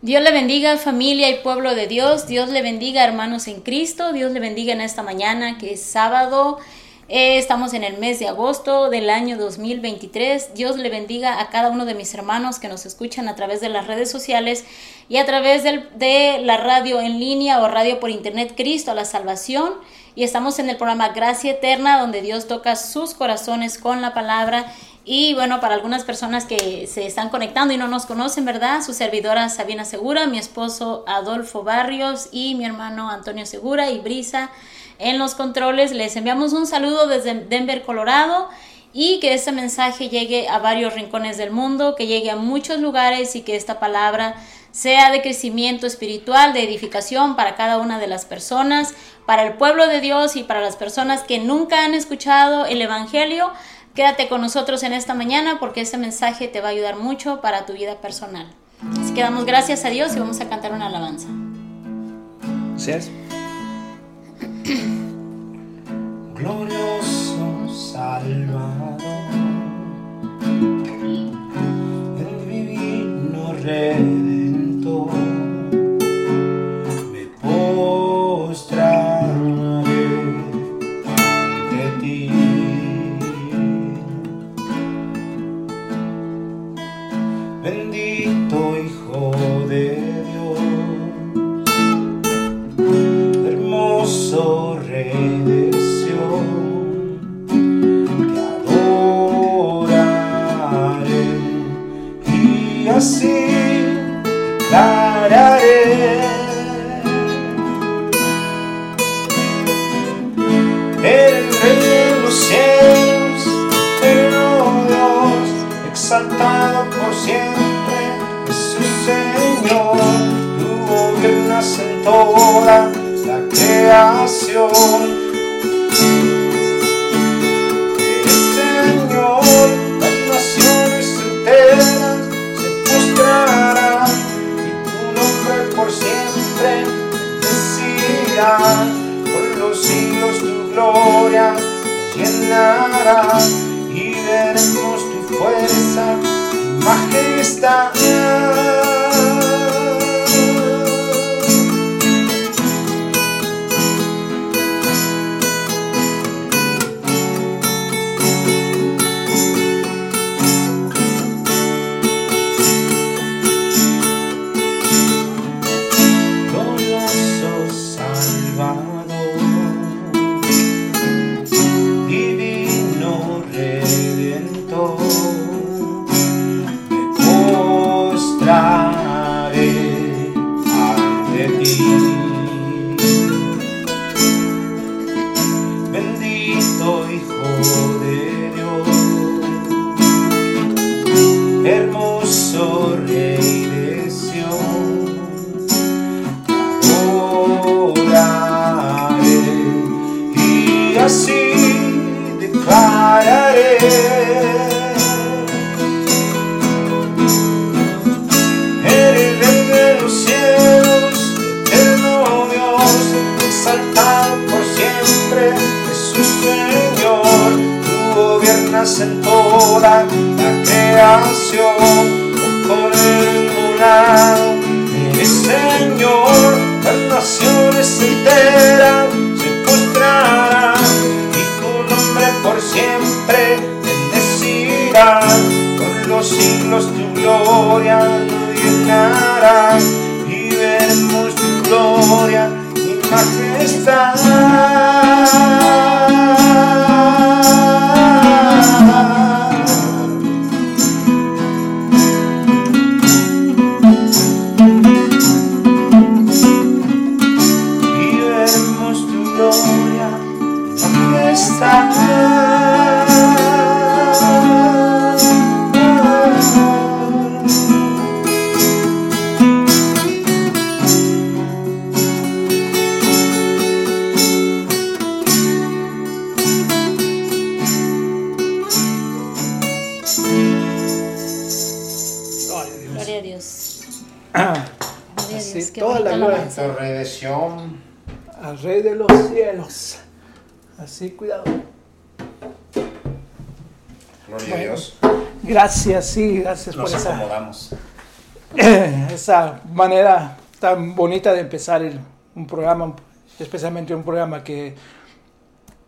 Dios le bendiga familia y pueblo de Dios, Dios le bendiga hermanos en Cristo, Dios le bendiga en esta mañana que es sábado, eh, estamos en el mes de agosto del año 2023, Dios le bendiga a cada uno de mis hermanos que nos escuchan a través de las redes sociales y a través de la radio en línea o radio por internet Cristo a la salvación. Y estamos en el programa Gracia Eterna donde Dios toca sus corazones con la palabra y bueno, para algunas personas que se están conectando y no nos conocen, ¿verdad? Su servidora Sabina Segura, mi esposo Adolfo Barrios y mi hermano Antonio Segura y Brisa en los controles. Les enviamos un saludo desde Denver, Colorado y que este mensaje llegue a varios rincones del mundo, que llegue a muchos lugares y que esta palabra sea de crecimiento espiritual, de edificación para cada una de las personas, para el pueblo de Dios y para las personas que nunca han escuchado el Evangelio Quédate con nosotros en esta mañana porque este mensaje te va a ayudar mucho para tu vida personal. Así que damos gracias a Dios y vamos a cantar una alabanza. Gracias. Glorioso Salvador, el divino Redentor. el volado. Eres Señor, las naciones enteras se postrarán y tu nombre por siempre bendecirá. Por los siglos tu gloria lo llenará y veremos tu gloria y majestad. Gracias, sí, gracias por esa. acomodamos. esa manera tan bonita de empezar el- un programa, especialmente un programa que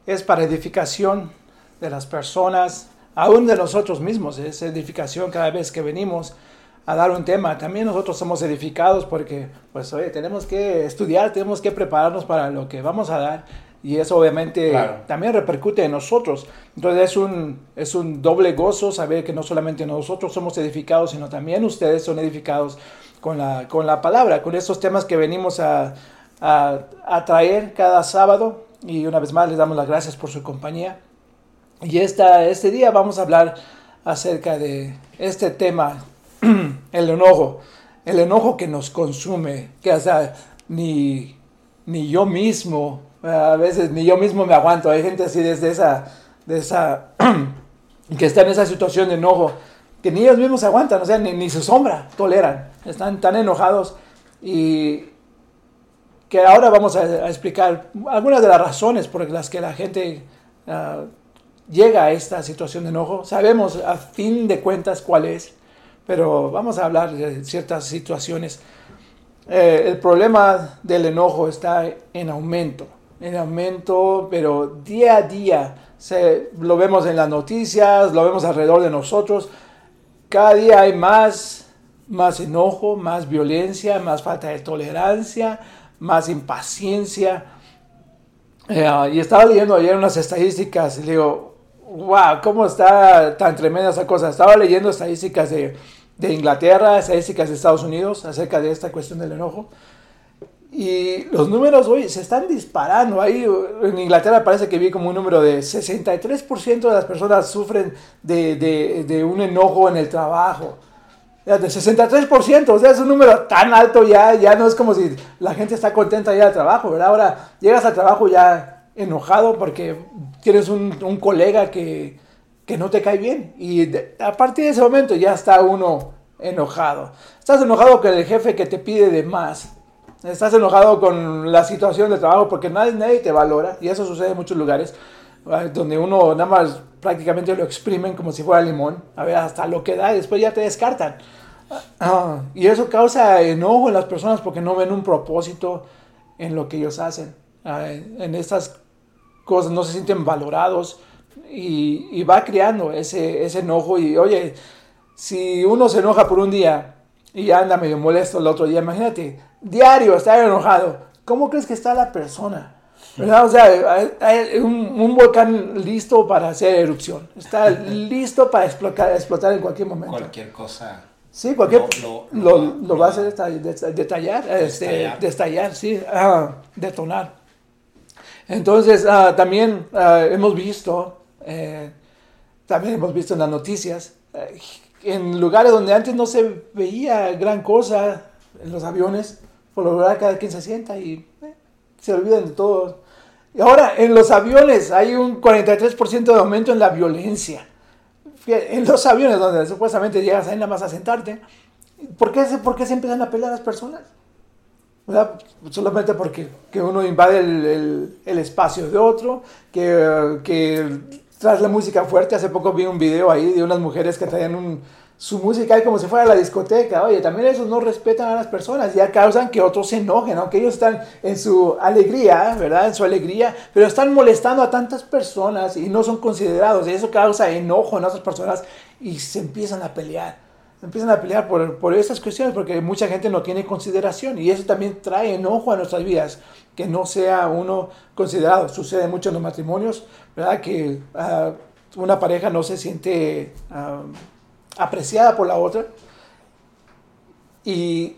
es para edificación de las personas, aún de nosotros mismos, es edificación cada vez que venimos a dar un tema. También nosotros somos edificados porque, pues, oye, tenemos que estudiar, tenemos que prepararnos para lo que vamos a dar y eso obviamente Claro. también repercute en nosotros. Entonces es un, es un doble gozo saber que no solamente nosotros somos edificados, sino también ustedes son edificados con la, con la palabra, con estos temas que venimos a, a, a traer cada sábado. Y una vez más les damos las gracias por su compañía. Y esta, este día vamos a hablar acerca de este tema, el enojo, el enojo que nos consume, que hasta ni, ni yo mismo, a veces ni yo mismo me aguanto. Hay gente así desde esa, de esa, que está en esa situación de enojo, que ni ellos mismos aguantan, o sea, ni, ni su sombra toleran, están tan enojados y que ahora vamos a, a explicar algunas de las razones por las que la gente ah, llega a esta situación de enojo. Sabemos a fin de cuentas cuál es, pero vamos a hablar de ciertas situaciones. Eh, el problema del enojo está en aumento, en aumento, pero día a día se, lo vemos en las noticias, lo vemos alrededor de nosotros. Cada día hay más, más enojo, más violencia, más falta de tolerancia, más impaciencia. Eh, y estaba leyendo ayer unas estadísticas y digo, wow, ¿cómo está tan tremenda esa cosa? Estaba leyendo estadísticas de, de Inglaterra, estadísticas de Estados Unidos acerca de esta cuestión del enojo. Y los números hoy se están disparando. Ahí en Inglaterra parece que vi como un número de 63% de las personas sufren de, de, de un enojo en el trabajo. De 63%, o sea, es un número tan alto ya, ya no es como si la gente está contenta ya al trabajo, ¿verdad? Ahora llegas al trabajo ya enojado porque tienes un, un colega que, que no te cae bien y de- a partir de ese momento ya está uno enojado. Estás enojado con el jefe que te pide de más. Estás enojado con la situación de trabajo porque nadie, nadie te valora y eso sucede en muchos lugares ah, donde uno nada más prácticamente lo exprimen como si fuera limón, a ver hasta lo que da y después ya te descartan. Ah, y eso causa enojo en las personas porque no ven un propósito en lo que ellos hacen. Ah, en estas cosas no se sienten valorados y, y va creando ese, ese enojo y oye, si uno se enoja por un día y anda medio molesto el otro día, imagínate, diario estar enojado, ¿cómo crees que está la persona? ¿Verdad? O sea, hay, un, un volcán listo para hacer erupción, está listo para explotar, explotar en cualquier momento. Cualquier cosa. Sí, cualquier Lo- lo, lo- lo va a hacer deta- detallar, este, Destallar. destallar, sí, ah, detonar. Entonces, ah, también ah, hemos visto, eh, también hemos visto en las noticias, eh, en lugares donde antes no se veía gran cosa, en los aviones, por lo general cada quien se sienta y eh, se olvidan de todo. Y ahora, en los aviones hay un 43% de aumento en la violencia. En los aviones donde supuestamente llegas ahí nada más a sentarte, ¿por qué, por qué se empiezan a pelear las personas? Solamente porque que uno invade el, el- el espacio de otro, que, que tras la música fuerte, hace poco vi un video ahí de unas mujeres que traían un- su música ahí como si fuera la discoteca. Oye, también esos no respetan a las personas, ya causan que otros se enojen, aunque ellos están en su alegría, ¿verdad? En su alegría, pero están molestando a tantas personas y no son considerados. Y eso causa enojo en otras personas y se empiezan a pelear. Empiezan a pelear por, por esas cuestiones porque mucha gente no tiene consideración y eso también trae enojo a nuestras vidas, que no sea uno considerado. Sucede mucho en los matrimonios, ¿verdad? Que ah, una pareja no se siente ah, apreciada por la otra y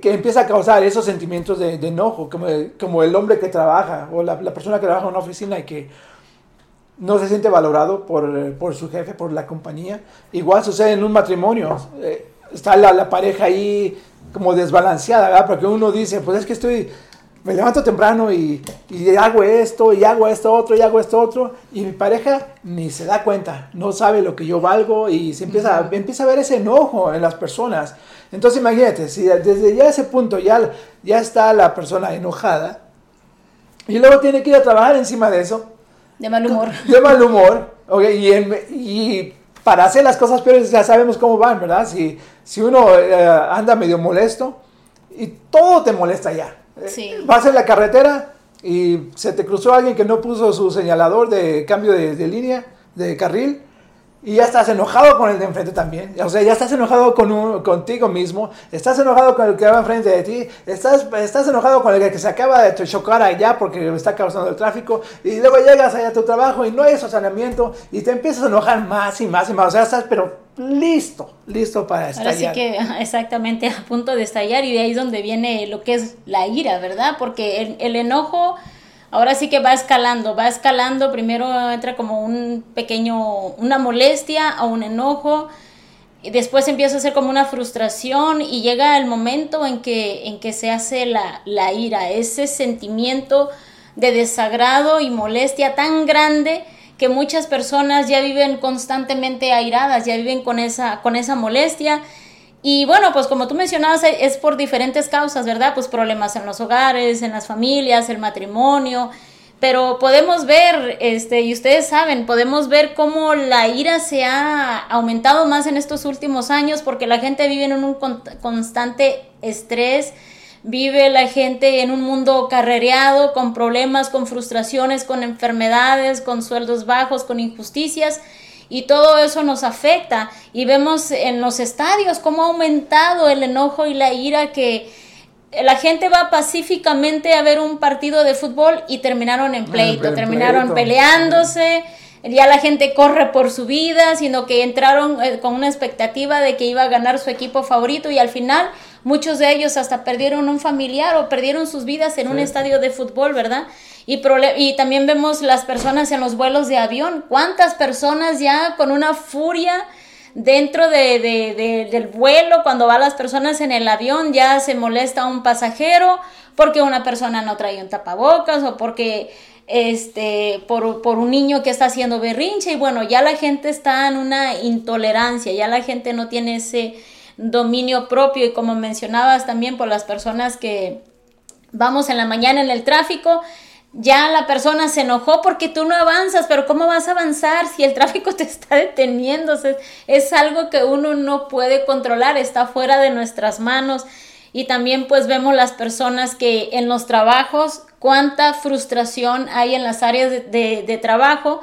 que empieza a causar esos sentimientos de, enojo, como, como el hombre que trabaja o la, la persona que trabaja en una oficina y que no se siente valorado por, eh, por su jefe, por la compañía. Igual sucede en un matrimonio. Eh, está la, la pareja ahí como desbalanceada, ¿verdad? Porque uno dice, pues es que estoy, me levanto temprano y, y hago esto, y hago esto otro, y hago esto otro, y mi pareja ni se da cuenta, no sabe lo que yo valgo y se empieza, empieza a ver ese enojo en las personas. Entonces imagínate, si desde ya ese punto ya, ya está la persona enojada, y luego tiene que ir a trabajar encima de eso, De mal humor. de mal humor, ok, y, en- y para hacer las cosas peores ya sabemos cómo van, ¿verdad? Si, si uno eh, anda medio molesto y todo te molesta ya. Sí. Eh, Vas en la carretera y se te cruzó alguien que no puso su señalador de cambio de, de línea, de carril, y ya estás enojado con el de enfrente también. O sea, ya estás enojado con un- contigo mismo. Estás enojado con el que va enfrente de ti. Estás, estás enojado con el que se acaba de chocar allá porque está causando el tráfico. Y luego llegas allá a tu trabajo y no hay estacionamiento. Y te empiezas a enojar más y más y más. O sea, estás pero listo, listo para Ahora sí estallar. que exactamente a punto de estallar y de ahí es donde viene lo que es la ira, ¿verdad? Porque el, el enojo ahora sí que va escalando, va escalando, primero entra como un pequeño, una molestia o un enojo, y después empieza a ser como una frustración y llega el momento en que, en que se hace la, la ira, ese sentimiento de desagrado y molestia tan grande que muchas personas ya viven constantemente airadas, ya viven con esa, con esa molestia. Y bueno, pues como tú mencionabas, e- es por diferentes causas, ¿verdad? Pues problemas en los hogares, en las familias, el matrimonio. Pero podemos ver, este, y ustedes saben, podemos ver cómo la ira se ha aumentado más en estos últimos años porque la gente vive en un con- constante estrés, vive la gente en un mundo carrereado, con problemas, con frustraciones, con enfermedades, con sueldos bajos, con injusticias. Y todo eso nos afecta. Y vemos en los estadios cómo ha aumentado el enojo y la ira que la gente va pacíficamente a ver un partido de fútbol y terminaron en pleito, en terminaron pleito. peleándose. Ya la gente corre por su vida, sino que entraron eh, con una expectativa de que iba a ganar su equipo favorito y al final muchos de ellos hasta perdieron un familiar o perdieron sus vidas en un estadio de fútbol, ¿verdad? Y, y también vemos las personas en los vuelos de avión. ¿Cuántas personas ya con una furia dentro de, de- de- del vuelo, cuando van las personas en el avión, ya se molesta un pasajero porque una persona no trae un tapabocas o porque este por, por un niño que está haciendo berrinche y bueno, ya la gente está en una intolerancia, ya la gente no tiene ese dominio propio y como mencionabas también por las personas que vamos en la mañana en el tráfico, ya la persona se enojó porque tú no avanzas, pero ¿cómo vas a avanzar si el tráfico te está deteniendo? Es algo que uno no puede controlar, está fuera de nuestras manos. Y también pues vemos las personas que en los trabajos, cuánta frustración hay en las áreas de trabajo,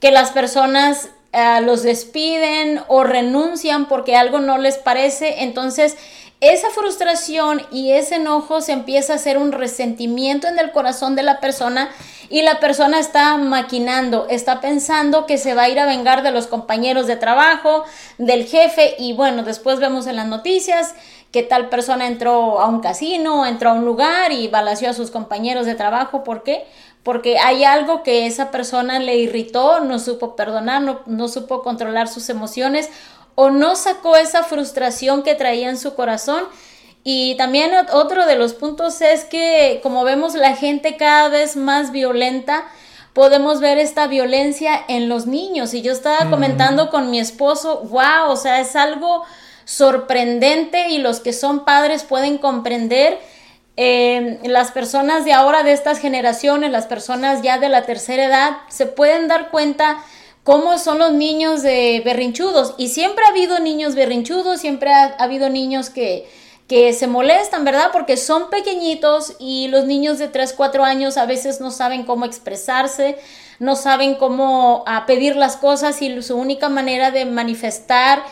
que las personas eh, los despiden o renuncian porque algo no les parece. Entonces, esa frustración y ese enojo se empieza a hacer un resentimiento en el corazón de la persona y la persona está maquinando, está pensando que se va a ir a vengar de los compañeros de trabajo, del jefe y bueno, después vemos en las noticias que tal persona entró a un casino, entró a un lugar y balació a sus compañeros de trabajo. ¿Por qué? Porque hay algo que esa persona le irritó, no supo perdonar, no, no supo controlar sus emociones o no sacó esa frustración que traía en su corazón. Y también ot- otro de los puntos es que como vemos la gente cada vez más violenta, podemos ver esta violencia en los niños. Y yo estaba comentando con mi esposo, wow, o sea, es algo sorprendente y los que son padres pueden comprender. eh, las personas de ahora, de estas generaciones, las personas ya de la tercera edad, se pueden dar cuenta cómo son los niños de berrinchudos. Y siempre ha habido niños berrinchudos, siempre ha, ha habido niños que, que se molestan, ¿verdad? Porque son pequeñitos y los niños de 3, 4 años a veces no saben cómo expresarse, no saben cómo a pedir las cosas y su única manera de manifestar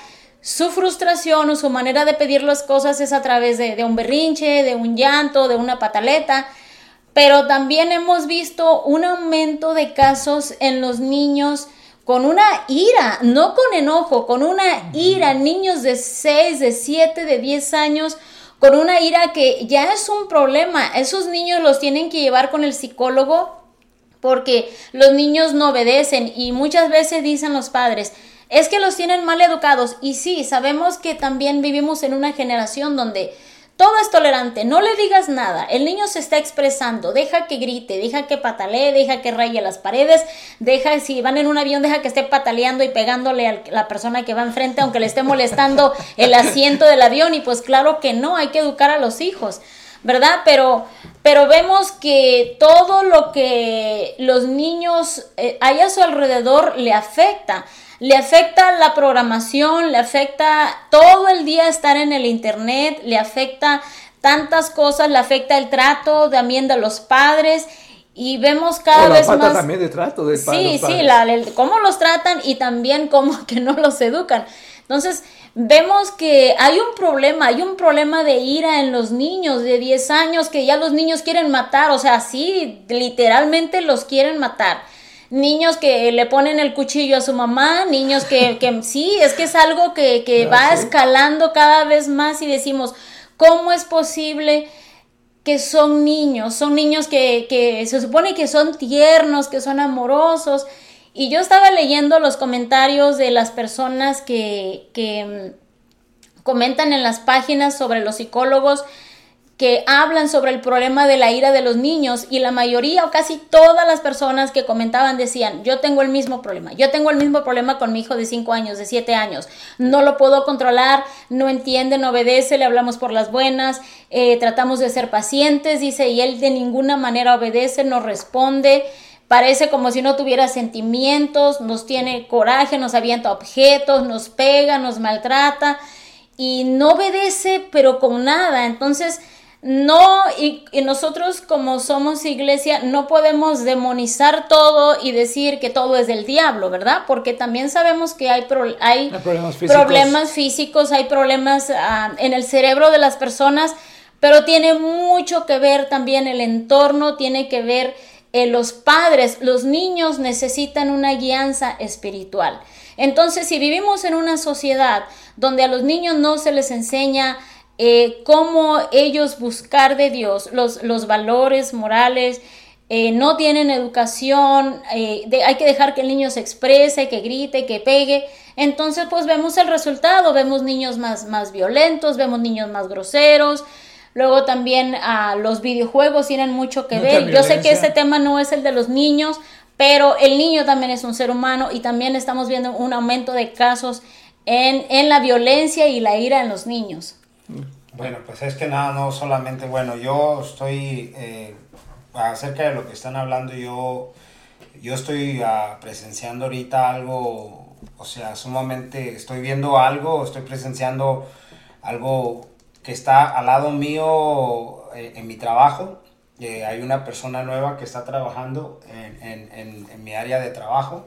su frustración o su manera de pedir las cosas es a través de, de un berrinche, de un llanto, de una pataleta. Pero también hemos visto un aumento de casos en los niños con una ira, no con enojo, con una ira, niños de 6, de 7, de 10 años, con una ira que ya es un problema. Esos niños los tienen que llevar con el psicólogo porque los niños no obedecen y muchas veces dicen los padres, es que los tienen mal educados y sí, sabemos que también vivimos en una generación donde todo es tolerante, no le digas nada, el niño se está expresando, deja que grite, deja que patalee, deja que raye las paredes, deja, si van en un avión, deja que esté pataleando y pegándole a la persona que va enfrente, aunque le esté molestando el asiento del avión, y pues claro que no, hay que educar a los hijos. ¿verdad? Pero, pero vemos que todo lo que los niños eh, hay a su alrededor le afecta. Le afecta la programación, le afecta todo el día estar en el internet, le afecta tantas cosas, le afecta el trato también de los padres y vemos cada O la vez falta más también de trato pa- Sí, sí, la, el- cómo los tratan y también cómo que no los educan. Entonces, vemos que hay un problema, hay un problema de ira en los niños de 10 años que ya los niños quieren matar, o sea, sí, literalmente los quieren matar. Niños que le ponen el cuchillo a su mamá, niños que, que sí, es que es algo que, que Ah, va sí. escalando cada vez más y decimos, ¿cómo es posible? que son niños, son niños que, que se supone que son tiernos, que son amorosos. Y yo estaba leyendo los comentarios de las personas que, que mm, comentan en las páginas sobre los psicólogos que hablan sobre el problema de la ira de los niños y la mayoría o casi todas las personas que comentaban decían, yo tengo el mismo problema, yo tengo el mismo problema con mi hijo de 5 años, de 7 años, no lo puedo controlar, no entiende, no obedece, le hablamos por las buenas, eh, tratamos de ser pacientes, dice, y él de ninguna manera obedece, no responde, parece como si no tuviera sentimientos, nos tiene coraje, nos avienta objetos, nos pega, nos maltrata y no obedece, pero con nada. Entonces, no, y, y nosotros como somos iglesia, no podemos demonizar todo y decir que todo es del diablo, ¿verdad? Porque también sabemos que hay, pro- hay Hay problemas físicos. problemas físicos, hay problemas ah, en el cerebro de las personas, pero tiene mucho que ver también el entorno, tiene que ver eh, los padres, los niños necesitan una guianza espiritual. Entonces, si vivimos en una sociedad donde a los niños no se les enseña eh, cómo ellos buscar de Dios los, los valores morales, eh, no tienen educación, eh, de- hay que dejar que el niño se exprese, que grite, que pegue. Entonces, pues vemos el resultado, vemos niños más, más violentos, vemos niños más groseros. Luego también ah, los videojuegos tienen mucho que Mucha ver. Yo sé que este tema no es el de los niños, pero el niño también es un ser humano y también estamos viendo un aumento de casos en, en la violencia y la ira en los niños. Bueno, pues es que nada, no solamente, bueno, yo estoy, eh, acerca de lo que están hablando, yo, yo estoy ah, presenciando ahorita algo, o sea, sumamente, estoy viendo algo, estoy presenciando algo que está al lado mío eh, en mi trabajo. Eh, hay una persona nueva que está trabajando en, en- en- en mi área de trabajo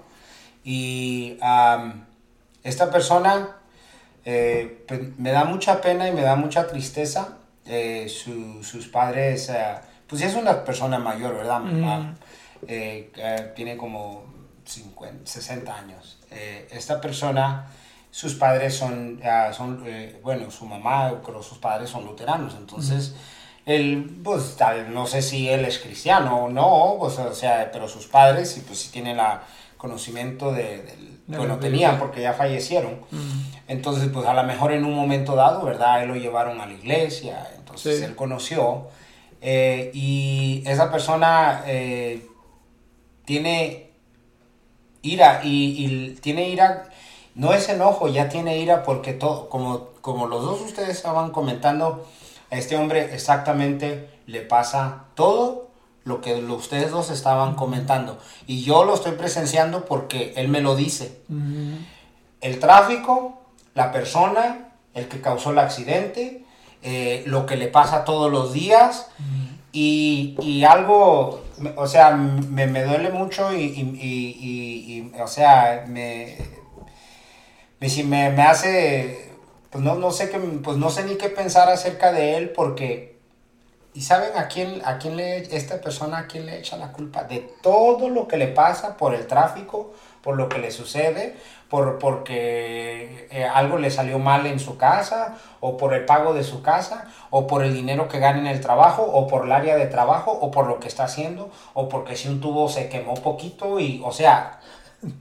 y am, esta persona eh, pues, me da mucha pena y me da mucha tristeza. eh, su- sus padres, eh, pues ya es una persona mayor, ¿verdad? Ah, eh, eh, tiene como 50, 60 años. Eh, esta persona, sus padres son, son bueno, su mamá, creo sus padres son luteranos, entonces... Él, pues, tal, no sé si él es cristiano o no, pues, o sea, pero sus padres, y pues sí tienen la conocimiento de, del, De bueno, la tenían porque ya fallecieron. Entonces, pues a lo mejor en un momento dado, ¿verdad? Él lo llevaron a la iglesia, entonces Sí. él conoció. eh, y esa persona eh, tiene ira y, y tiene ira, no es enojo, ya tiene ira porque todo, como, como los dos ustedes estaban comentando, a este hombre exactamente le pasa todo lo que ustedes dos estaban comentando. Y yo lo estoy presenciando porque él me lo dice. El tráfico, la persona, el que causó el accidente, eh, lo que le pasa todos los días y, y algo, o sea, me, me duele mucho y, y- y- o sea, me, me, me, me hace, pues no, no sé qué, pues no sé ni qué pensar acerca de él porque, ¿y saben a quién, a quién le, esta persona, a quién le echa la culpa? De todo lo que le pasa por el tráfico, por lo que le sucede, por, porque eh, algo le salió mal en su casa, o por el pago de su casa, o por el dinero que gana en el trabajo, o por el área de trabajo, o por lo que está haciendo, o porque si un tubo se quemó poquito, y, o sea,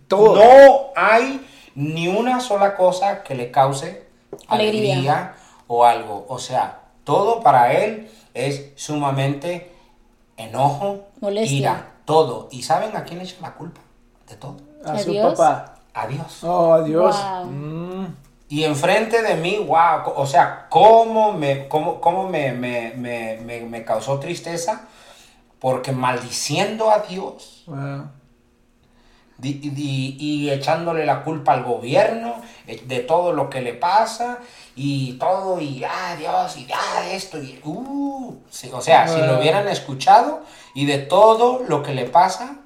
Todo. no hay ni una sola cosa que le cause Alegría. alegría. o algo. O sea, todo para él es sumamente enojo, Molestia. ira, todo. ¿Y saben a quién le echa la culpa de todo? A su papá. A Dios. Oh, Dios. Wow. Mm. Y enfrente de mí, wow, o sea, cómo me, cómo, cómo me, me, me, me, me causó tristeza, porque maldiciendo a Dios, Wow. Y echándole la culpa al gobierno eh, de todo lo que le pasa y todo y ah Dios y ah esto y uh, sí, o sea si lo Ah. hubieran escuchado y de todo lo que le pasa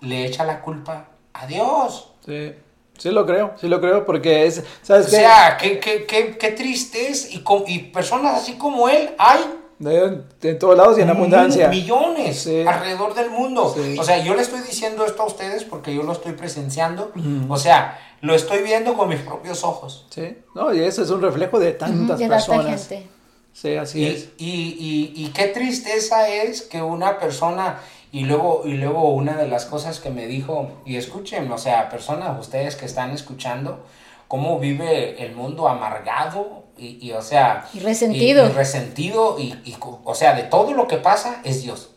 le echa la culpa a Dios Sí, sí lo creo, sí lo creo, porque es, ¿sabes o qué? sea qué, qué, qué, qué triste es y, com- y personas así como él hay De, de todos lados y en abundancia. Mil- millones Sí. alrededor del mundo. Sí. O sea, yo le estoy diciendo esto a ustedes porque yo lo estoy presenciando. O sea, lo estoy viendo con mis propios ojos. Sí, no, y eso es un reflejo de tantas de tanta personas. gente. Sí, así Y, es. y, y, y qué tristeza es que una persona, y luego, y luego una de las cosas que me dijo, y escuchen, o sea, personas, ustedes que están escuchando, cómo vive el mundo amargado y, y, o sea... Y resentido. Y, y resentido, y, y, o sea, de todo lo que pasa es Dios.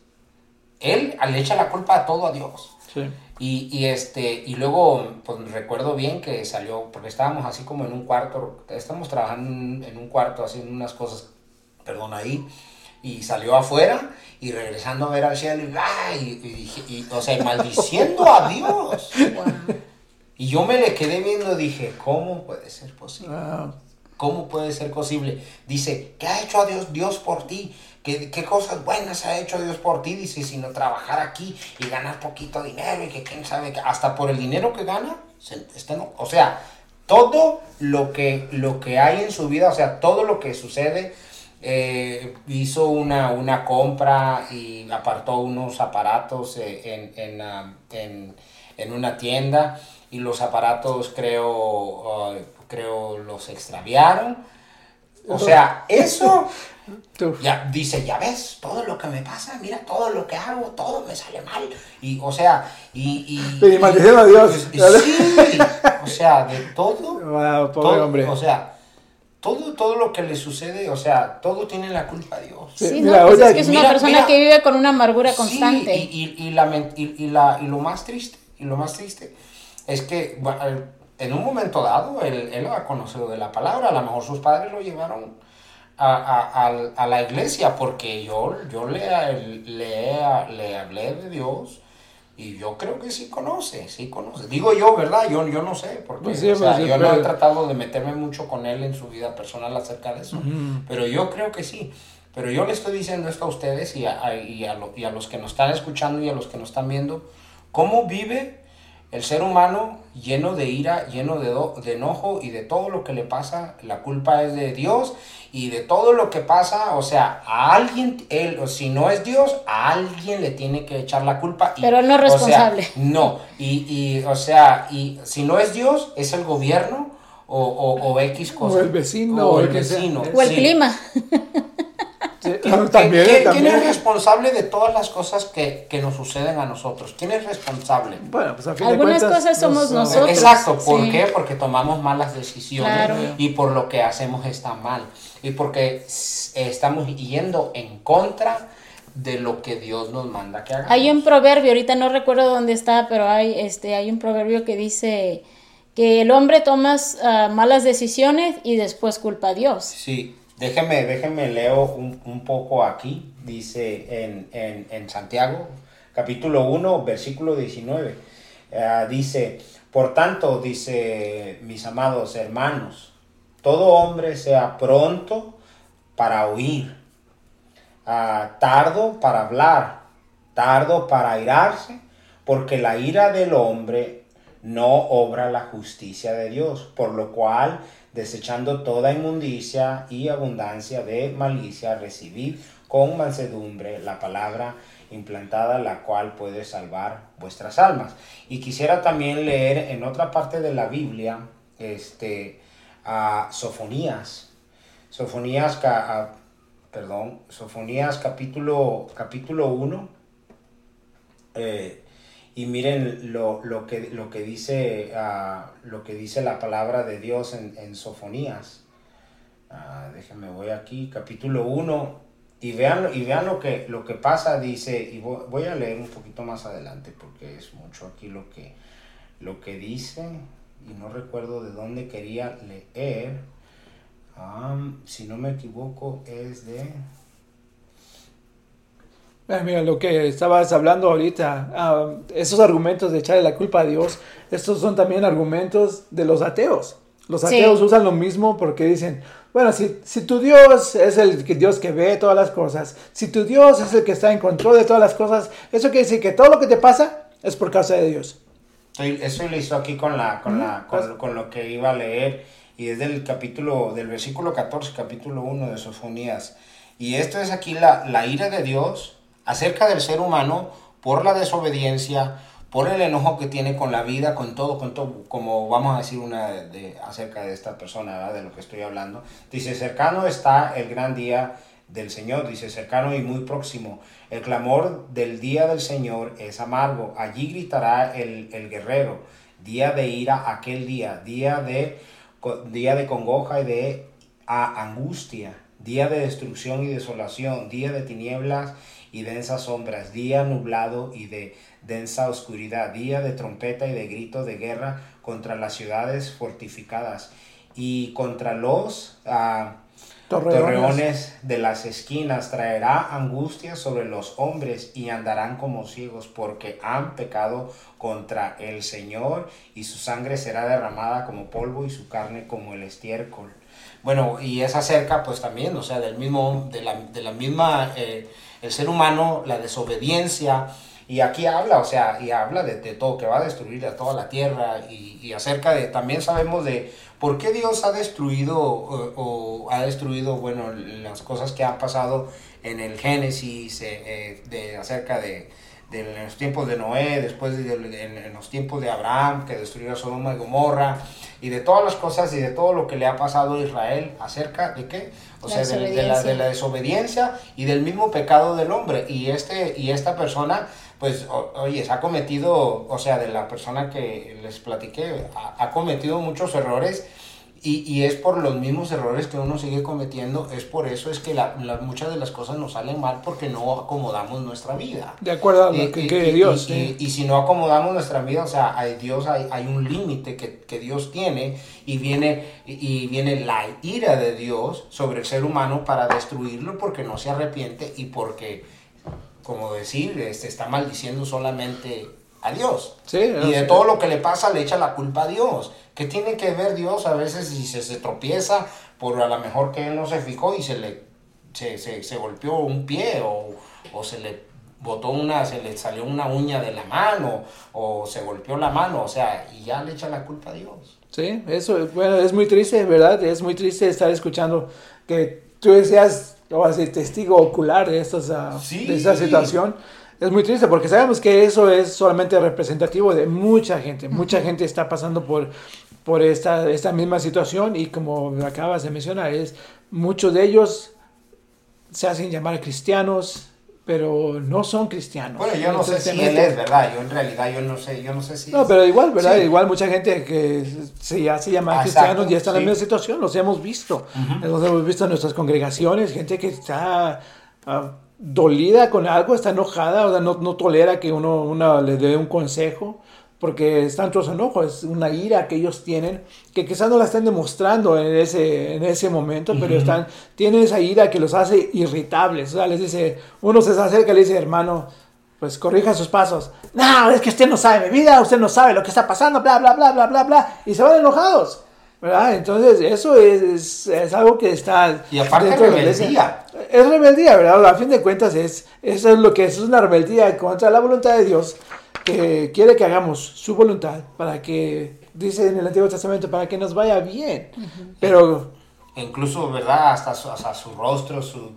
Él le echa la culpa a todo a Dios. Sí. Y, y, este, y luego, pues recuerdo bien que salió, porque estábamos así como en un cuarto, estamos trabajando en, un cuarto haciendo unas cosas, perdón, ahí, y salió afuera y regresando a ver al cielo, y, y, dije- y, o sea, maldiciendo a Dios. Y yo me le quedé viendo y dije, ¿cómo puede ser posible? ¿Cómo puede ser posible? Dice, ¿qué ha hecho a Dios, Dios por ti? ¿Qué, ¿Qué cosas buenas ha hecho Dios por ti? Dice, sino trabajar aquí y ganar poquito dinero y que quién sabe, que hasta por el dinero que gana, se- está o sea, todo lo que, lo que hay en su vida, o sea, todo lo que sucede, eh, hizo una, una compra y apartó unos aparatos eh, en, en, ah, en- en una tienda y los aparatos creo, ah, creo los extraviaron. O sea, eso. Ya dice, ya ves, todo lo que me pasa, mira todo lo que hago, todo me sale mal. Y, o sea, y... y Y a Dios. y- sí, o sea, de todo. Wow, pobre todo, hombre. O sea, todo, todo lo que le sucede, o sea, todo tiene la culpa a Dios. Sí, Sí, mira, no, pues es que es una mira, persona mira. que vive con una amargura Sí, constante. y, y, y la, men- y, y la, y lo más triste, y lo más triste, es que bueno, en un momento dado él, él ha conocido de la palabra, a lo mejor sus padres lo llevaron a, a, a- la iglesia, porque yo, yo le, le, le hablé de Dios. Y yo creo que sí conoce, sí conoce. Digo yo, ¿verdad? Yo, yo no sé, porque Pues sí, o sea, sí, yo no he pero- tratado de meterme mucho con él en su vida personal acerca de eso. Pero yo creo que sí. Pero yo le estoy diciendo esto a ustedes y a, a- y, a lo- y a los que nos están escuchando y a los que nos están viendo, cómo vive el ser humano lleno de ira, lleno de, do- de enojo y de todo lo que le pasa, la culpa es de Dios y de todo lo que pasa, o sea, a alguien, él, o si no es Dios, a alguien le tiene que echar la culpa. y- Pero él no es o sea, responsable. no, y, y, o sea, y si no es Dios, es el gobierno o, o, o X cosa. O el vecino, o o el vecino. o el sí. clima. Sí, ¿Quién, también, quién- quién también. es responsable de todas las cosas que, que nos suceden a nosotros? ¿Quién es responsable? Bueno, pues a fin de Algunas cuentas, cosas somos nos- nosotros. Exacto, ¿por sí. qué? Porque tomamos malas decisiones Claro. y por lo que hacemos está mal. Y porque estamos yendo en contra de lo que Dios nos manda que hagamos. Hay un proverbio, ahorita no recuerdo dónde está, pero hay, este, hay un proverbio que dice que el hombre toma ah, malas decisiones y después culpa a Dios. Sí, déjeme, déjeme leo un, un poco aquí, dice en, en, en Santiago, capítulo 1, versículo 19, Ah, dice, por tanto, dice, mis amados hermanos, todo hombre sea pronto para oír, ah, tardo para hablar, tardo para airarse, porque la ira del hombre no obra la justicia de Dios, por lo cual, desechando toda inmundicia y abundancia de malicia, recibid con mansedumbre la palabra implantada, la cual puede salvar vuestras almas. Y quisiera también leer en otra parte de la Biblia, este, a Sofonías, Sofonías, ah, perdón, Sofonías capítulo, capítulo 1, eh, y miren lo, lo que, lo, que dice, ah, lo que dice la palabra de Dios en, en Sofonías. Ah, déjenme, voy aquí, capítulo 1, y vean, y vean lo, que, lo que pasa, dice, y voy, a leer un poquito más adelante porque es mucho aquí lo que, lo que dice, y no recuerdo de dónde quería leer. Am, si no me equivoco, es de. Mira, lo que estabas hablando ahorita, ah, esos argumentos de echarle la culpa a Dios, estos son también argumentos de los ateos. Los Sí. ateos usan lo mismo porque dicen, bueno, si, si tu Dios es el que- Dios que ve todas las cosas, si tu Dios es el que está en control de todas las cosas, eso quiere decir que todo lo que te pasa es por causa de Dios. Eso lo hizo aquí con, la, con, la, con, con lo que iba a leer. Y es del capítulo, del versículo 14, capítulo 1 de Sofonías. Y esto es aquí la, la ira de Dios acerca del ser humano por la desobediencia, por el enojo que tiene con la vida, con todo, con todo, como vamos a decir una de, acerca de esta persona, de lo que estoy hablando. Dice, cercano está el gran día del Señor, dice, cercano y muy próximo. El clamor del día del Señor es amargo. Allí gritará el, el guerrero. Día de ira, aquel día. Día de, día de congoja y de a- angustia. Día de destrucción y desolación. Día de tinieblas y densas sombras. Día nublado y de densa oscuridad. Día de trompeta y de grito de guerra contra las ciudades fortificadas y contra los... ah, Torreones. De las esquinas traerá angustia sobre los hombres y andarán como ciegos porque han pecado contra el Señor y su sangre será derramada como polvo y su carne como el estiércol. Bueno, y es acerca pues también, o sea, del mismo, de la, de la misma, eh, el ser humano, la desobediencia, y aquí habla, o sea, y habla de, todo, que va a destruir a toda la tierra, y acerca de, también sabemos de por qué Dios ha destruido, o, o ha destruido, bueno, las cosas que han pasado en el Génesis, eh, eh, de, acerca de, de los tiempos de Noé, después de, de- en los tiempos de Abraham, que destruyó a Sodoma y Gomorra, y de todas las cosas y de todo lo que le ha pasado a Israel, acerca de qué? O La sea, de, de la, de la desobediencia y del mismo pecado del hombre. Y, este, y esta persona, pues, o- oye, se ha cometido, o sea, de la persona que les platiqué, ha, ha cometido muchos errores. Y, y es por los mismos errores que uno sigue cometiendo, es por eso es que la- la- muchas de las cosas nos salen mal porque no acomodamos nuestra vida. De acuerdo a lo que quiere y- Dios. y- y- y si no acomodamos nuestra vida, o sea, hay Dios, hay, hay un límite que, que Dios tiene y viene, y viene la ira de Dios sobre el ser humano para destruirlo porque no se arrepiente y porque, como decir, este, está maldiciendo solamente a Dios. Sí, y de sí. todo lo que le pasa le echa la culpa a Dios. ¿Qué tiene que ver Dios a veces si se, se tropieza por a lo mejor que él no se fijó y se le se, se, se golpeó un pie o, o se le botó una, se le salió una uña de la mano o se golpeó la mano, o sea, y ya le echa la culpa a Dios. Sí, eso, bueno, es muy triste, ¿verdad? Es muy triste estar escuchando que tú seas, o así, testigo ocular de, estos, Sí. de esta situación. Es muy triste porque sabemos que eso es solamente representativo de mucha gente. Mucha gente está pasando por, por esta, esta misma situación y como acabas de mencionar, es, muchos de ellos se hacen llamar cristianos, pero no son cristianos. Bueno, yo no sé si él es, ¿verdad? Yo en realidad, yo no sé, yo no sé si... no, pero igual, ¿verdad? Sí. Igual mucha gente que se ya se llama Ah, cristianos ya está en la misma situación, los hemos visto. Los hemos visto en nuestras congregaciones, gente que está ah, dolida con algo, está enojada, o sea, no, no tolera que uno, uno le dé un consejo, porque es tanto su enojo, es una ira que ellos tienen, que quizás no la están demostrando en ese, en ese momento, pero están, tienen esa ira que los hace irritables. O sea, les dice, uno se acerca y le dice, hermano, pues corrija sus pasos. No, es que usted no sabe mi vida, usted no sabe lo que está pasando, bla, bla, bla, bla, bla, bla. Y se van enojados. ¿Verdad? Entonces, eso es, es algo que está. Y aparte dentro de la iglesia. rebeldía. Es rebeldía, ¿verdad? A fin de cuentas, es, eso es lo que es, es una rebeldía contra la voluntad de Dios, que quiere que hagamos su voluntad para que, dice en el Antiguo Testamento, para que nos vaya bien. Pero E incluso, ¿verdad? Hasta su, hasta su rostro, su...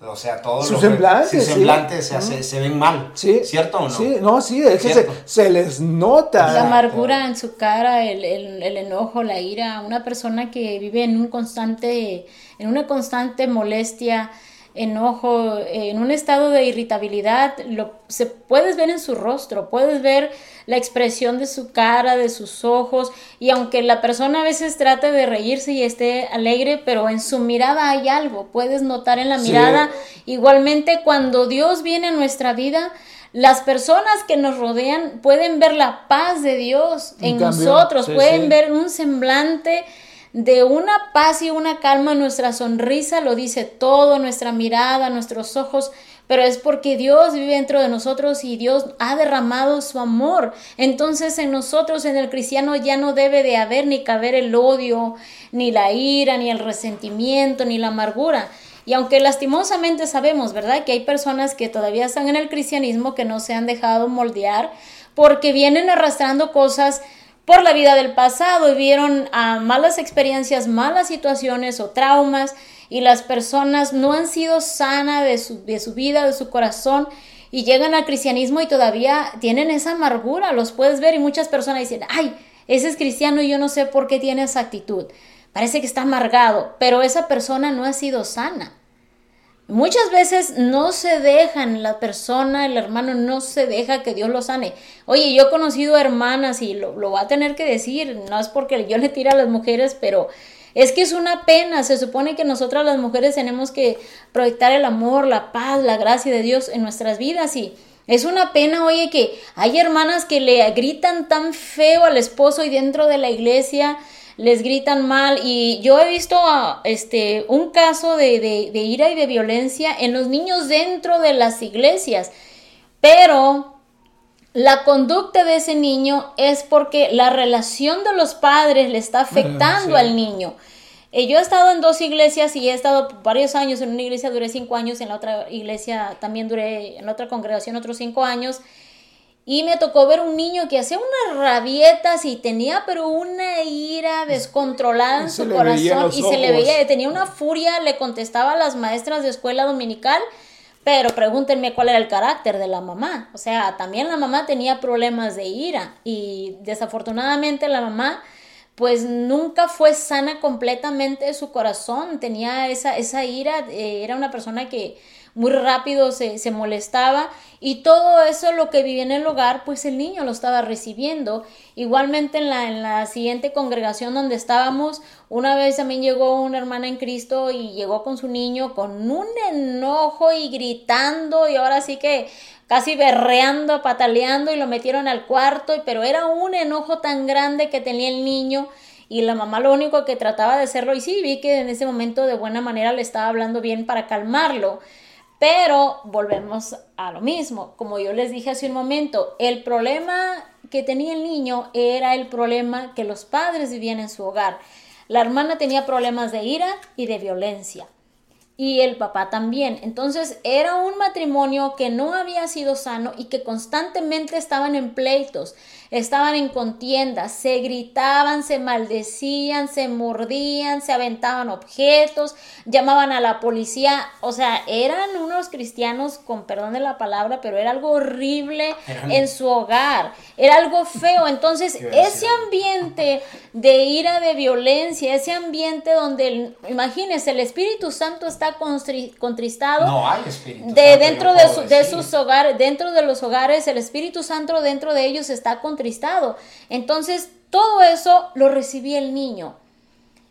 O sea, todo Su lo que- semblante, Su sí. semblante se, hace- se ven mal. Sí. ¿Cierto o no? Sí, no, sí, es que se, se les nota. La amargura en su cara, el, el- el enojo, la ira, una persona que vive en un constante, en una constante molestia, enojo, en un estado de irritabilidad, lo se puedes ver en su rostro, puedes ver la expresión de su cara, de sus ojos, y aunque la persona a veces trate de reírse y esté alegre, pero en su mirada hay algo, puedes notar en la Sí. mirada. Igualmente, cuando Dios viene a nuestra vida, las personas que nos rodean pueden ver la paz de Dios en cambio, nosotros, sí, pueden sí. ver un semblante de una paz y una calma, nuestra sonrisa lo dice todo, nuestra mirada, nuestros ojos pero es porque Dios vive dentro de nosotros y Dios ha derramado su amor. Entonces en nosotros, en el cristiano, ya no debe de haber ni caber el odio, ni la ira, ni el resentimiento, ni la amargura. Y aunque lastimosamente sabemos, ¿verdad?, que hay personas que todavía están en el cristianismo que no se han dejado moldear porque vienen arrastrando cosas por la vida del pasado, vieron a malas experiencias, malas situaciones o traumas y las personas no han sido sanas de su, de su vida, de su corazón y llegan al cristianismo y todavía tienen esa amargura, los puedes ver y muchas personas dicen, ay, ese es cristiano y yo no sé por qué tiene esa actitud, parece que está amargado, pero esa persona no ha sido sana. Muchas veces no se dejan, la persona, el hermano no se deja que Dios lo sane. Oye, yo he conocido hermanas y lo, lo va a tener que decir, no es porque yo le tire a las mujeres, pero es que es una pena, se supone que nosotras las mujeres tenemos que proyectar el amor, la paz, la gracia de Dios en nuestras vidas y es una pena, oye, que hay hermanas que le gritan tan feo al esposo y dentro de la iglesia les gritan mal y yo he visto este, un caso de, de ira y de violencia en los niños dentro de las iglesias, pero la conducta de ese niño es porque la relación de los padres le está afectando al niño. Eh, yo he estado en dos iglesias y he estado varios años. En una iglesia duré cinco años, en la otra iglesia también duré, en otra congregación otros cinco años. Y me tocó ver un niño que hacía unas rabietas y tenía pero una ira descontrolada en su corazón y se le veía, tenía una furia, le contestaba a las maestras de escuela dominical, pero pregúntenme cuál era el carácter de la mamá. O sea, también la mamá tenía problemas de ira y desafortunadamente la mamá pues nunca fue sana completamente su corazón, tenía esa, esa ira, eh, era una persona que muy rápido se, se, molestaba y todo eso lo que vivía en el hogar, pues el niño lo estaba recibiendo. Igualmente en la, en la siguiente congregación donde estábamos, una vez también llegó una hermana en Cristo y llegó con su niño con un enojo y gritando y ahora sí que casi berreando, pataleando y lo metieron al cuarto, pero era un enojo tan grande que tenía el niño y la mamá lo único que trataba de hacerlo y sí vi que en ese momento de buena manera le estaba hablando bien para calmarlo pero volvemos a lo mismo, como yo les dije hace un momento, el problema que tenía el niño era el problema que los padres vivían en su hogar. La hermana tenía problemas de ira y de violencia y el papá también. Entonces era un matrimonio que no había sido sano y que constantemente estaban en pleitos, estaban en contiendas, se gritaban, se maldecían, se mordían, se aventaban objetos, llamaban a la policía, o sea, eran unos cristianos con perdón de la palabra, pero era algo horrible en su hogar, era algo feo. Entonces ese ambiente de ira, de violencia, ese ambiente donde, imagínense, el Espíritu Santo está contristado. No hay Espíritu de, Dentro de, de, sus hogares, dentro de los hogares, el Espíritu Santo dentro de ellos está contristado. Entonces, todo eso lo recibía el niño.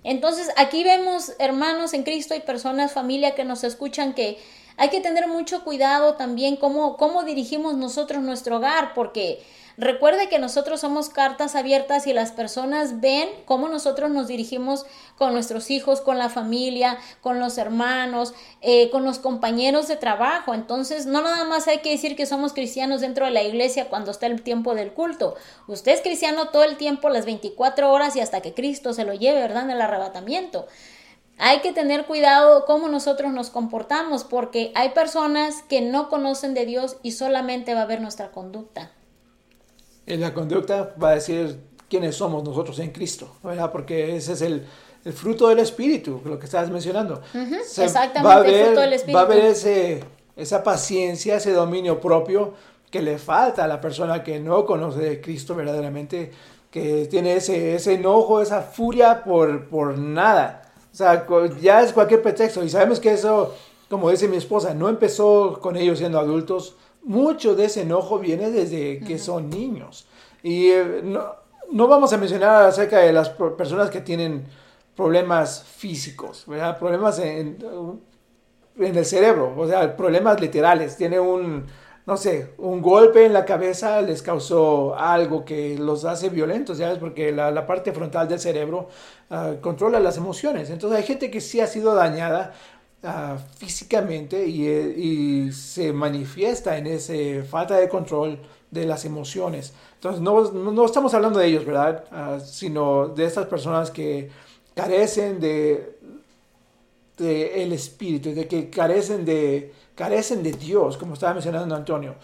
Entonces, aquí vemos, hermanos en Cristo y personas, familia que nos escuchan, que hay que tener mucho cuidado también cómo, cómo dirigimos nosotros nuestro hogar, porque Recuerde que nosotros somos cartas abiertas y las personas ven cómo nosotros nos dirigimos con nuestros hijos, con la familia, con los hermanos, eh, con los compañeros de trabajo. Entonces, no nada más hay que decir que somos cristianos dentro de la iglesia cuando está el tiempo del culto. Usted es cristiano todo el tiempo, las 24 horas y hasta que Cristo se lo lleve, ¿verdad? En el arrebatamiento. Hay que tener cuidado cómo nosotros nos comportamos porque hay personas que no conocen de Dios y solamente va a ver nuestra conducta. En la conducta va a decir quiénes somos nosotros en Cristo, ¿verdad? Porque ese es el, el fruto del Espíritu, lo que estabas mencionando. Exactamente, va a haber, el fruto del Espíritu. Va a haber ese, esa paciencia, ese dominio propio que le falta a la persona que no conoce de Cristo verdaderamente, que tiene ese, ese enojo, esa furia por, por nada. O sea, ya es cualquier pretexto. Y sabemos que eso, como dice mi esposa, no empezó con ellos siendo adultos, mucho de ese enojo viene desde que son niños. Y eh, no, no, vamos a mencionar acerca de las personas que tienen problemas físicos, ¿verdad? Problemas en, en el cerebro, o sea, problemas literales. Tiene un, no sé, un golpe en la cabeza les causó algo que los hace violentos, ¿sabes? Porque la, la parte frontal del cerebro uh, controla las emociones. Entonces hay gente que sí ha sido dañada ah, físicamente y, eh, y se manifiesta en esa falta de control de las emociones. Entonces, no, estamos hablando de ellos, ¿verdad? Ah, sino de estas personas que carecen de el espíritu, de que carecen de, carecen de Dios, como estaba mencionando Antonio.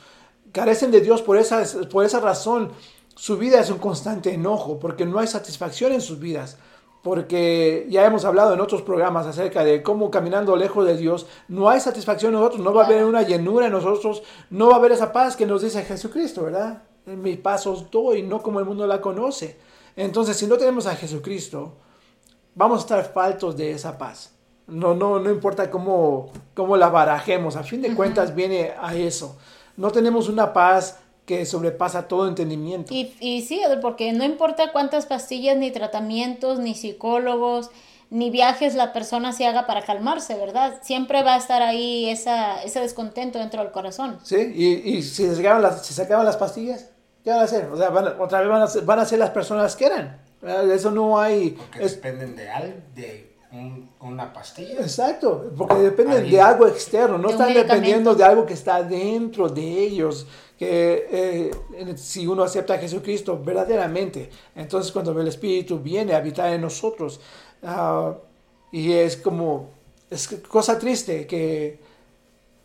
Carecen de Dios por esa, por esa razón. Su vida es un constante enojo, porque no hay satisfacción en sus vidas. Porque ya hemos hablado en otros programas acerca de cómo caminando lejos de Dios no hay satisfacción en nosotros, no va a haber una llenura en nosotros, no va a haber esa paz que nos dice Jesucristo, ¿verdad? En mis pasos doy, no como el mundo la conoce. Entonces, si no tenemos a Jesucristo, vamos a estar faltos de esa paz. No, no, no importa cómo, cómo la barajemos, a fin de cuentas viene a eso. No tenemos una paz que sobrepasa todo entendimiento. Y, y sí, porque no importa cuántas pastillas, ni tratamientos, ni psicólogos, ni viajes la persona se haga para calmarse, ¿verdad? Siempre va a estar ahí esa, ese descontento dentro del corazón. ¿Sí? Y, y si se sacaban las, si se sacaban las pastillas, ¿qué van a hacer? O sea, van a- otra vez van a, ser, van a ser las personas que eran. Eso no hay... Porque es- dependen de, al, de un- una pastilla. Exacto, porque dependen Ahí. de algo externo, no están dependiendo de algo que está dentro de ellos. Eh, si uno acepta a Jesucristo verdaderamente, entonces cuando el Espíritu viene a habitar en nosotros, ah, y es como, es cosa triste que,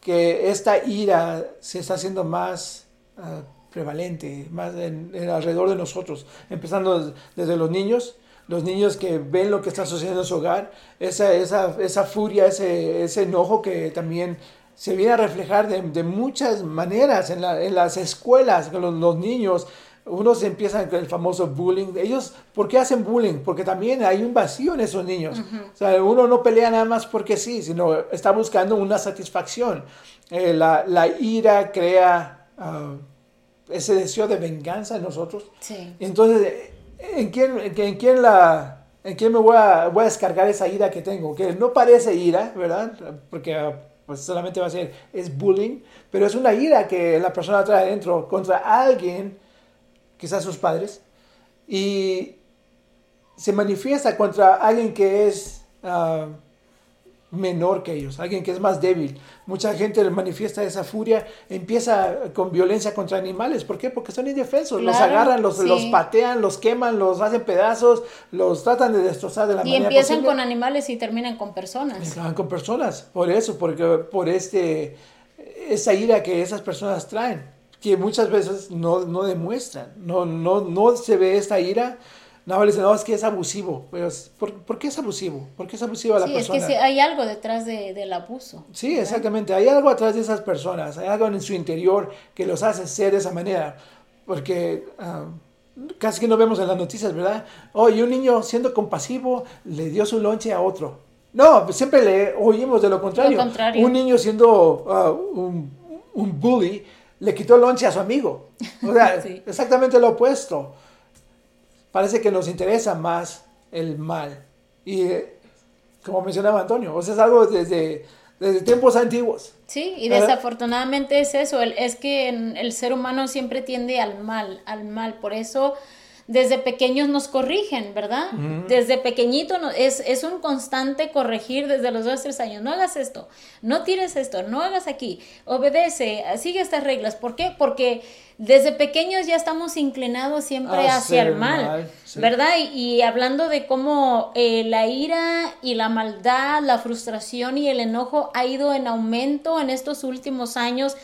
que esta ira se está haciendo más ah, prevalente, más en, en alrededor de nosotros, empezando desde los niños, los niños que ven lo que está sucediendo en su hogar, esa, esa, esa furia, ese, ese enojo que también se viene a reflejar de, de muchas maneras en, la- en las escuelas, con los, los niños. Unos empiezan con el famoso bullying. Ellos, ¿por qué hacen bullying? Porque también hay un vacío en esos niños. O sea, uno no pelea nada más porque sí, sino está buscando una satisfacción. Eh, la, la ira crea ah, ese deseo de venganza en nosotros. Sí. Entonces, ¿en quién, en quién la, en quién me voy a, voy a descargar esa ira que tengo? Que no parece ira, ¿verdad? Porque pues solamente va a ser, es bullying, pero es una ira que la persona trae dentro contra alguien, quizás sus padres, y se manifiesta contra alguien que es ah, menor que ellos, alguien que es más débil. Mucha gente manifiesta esa furia, empieza con violencia contra animales. ¿Por qué? Porque son indefensos. los agarran, los, sí. los patean, los queman, los hacen pedazos, los tratan de destrozar de la Y manera empiezan posible. con animales y terminan con personas. Acaban con personas, por eso, porque por este esa ira que esas personas traen, que muchas veces no, no demuestran, no, no, no se ve esta ira, no, le dicen, no, es que es abusivo, pero es- ¿por, por qué es abusivo? ¿Por qué es abusiva la Sí, es persona? que hay algo detrás de- del abuso. Sí, exactamente. Hay algo atrás de esas personas, hay algo en su interior que los hace ser de esa manera. Porque ah, casi que no vemos en las noticias, ¿verdad? Oye, un niño siendo compasivo le dio su lonche a otro. No, siempre le oímos de lo contrario. Lo contrario. Un niño siendo ah, un, un bully le quitó el lonche a su amigo. O sea, Sí. exactamente lo opuesto. Parece que nos interesa más el mal. Y eh, como mencionaba Antonio, o sea, es algo desde, desde tiempos antiguos. Sí, y ¿Verdad? desafortunadamente es eso, el- es que en- el ser humano siempre tiende al mal, al mal, por eso desde pequeños nos corrigen, ¿verdad? Desde pequeñito no- es, es un constante corregir desde los dos, tres años, no hagas esto, no tires esto, no hagas aquí, obedece, sigue estas reglas, ¿por qué? Porque desde pequeños ya estamos inclinados siempre hacia el mal, mal, sí. ¿verdad? Y, y hablando de cómo eh, la ira y la maldad, la frustración y el enojo ha ido en aumento en estos últimos años,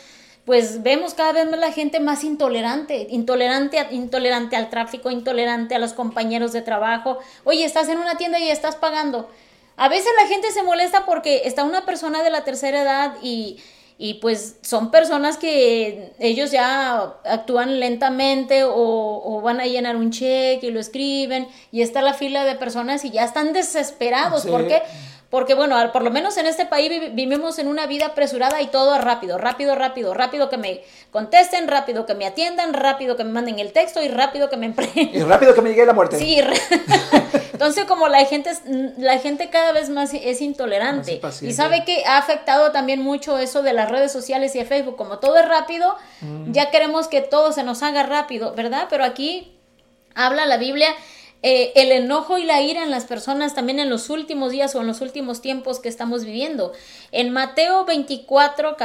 pues vemos cada vez más la gente más intolerante, intolerante, a- intolerante al tráfico, intolerante a los compañeros de trabajo. Oye, estás en una tienda y estás pagando. A veces la gente se molesta porque está una persona de la tercera edad y, y pues son personas que ellos ya actúan lentamente o, o van a llenar un cheque y lo escriben y está la fila de personas y ya están desesperados. Sí. ¿Por qué? Porque bueno, al- por lo menos en este país vi- vivimos en una vida apresurada y todo rápido, rápido, rápido, rápido que me contesten, rápido que me atiendan, rápido que me manden el texto y rápido que me empleen. Y rápido que me llegue la muerte. Sí, entonces como la gente es- la gente cada vez más es intolerante y sabe que ha afectado también mucho eso de las redes sociales y de Facebook, como todo es rápido, Mm. ya queremos que todo se nos haga rápido, ¿verdad? Pero aquí habla la Biblia eh, el enojo y la ira en las personas también en los últimos días o en los últimos tiempos que estamos viviendo. En Mateo 24,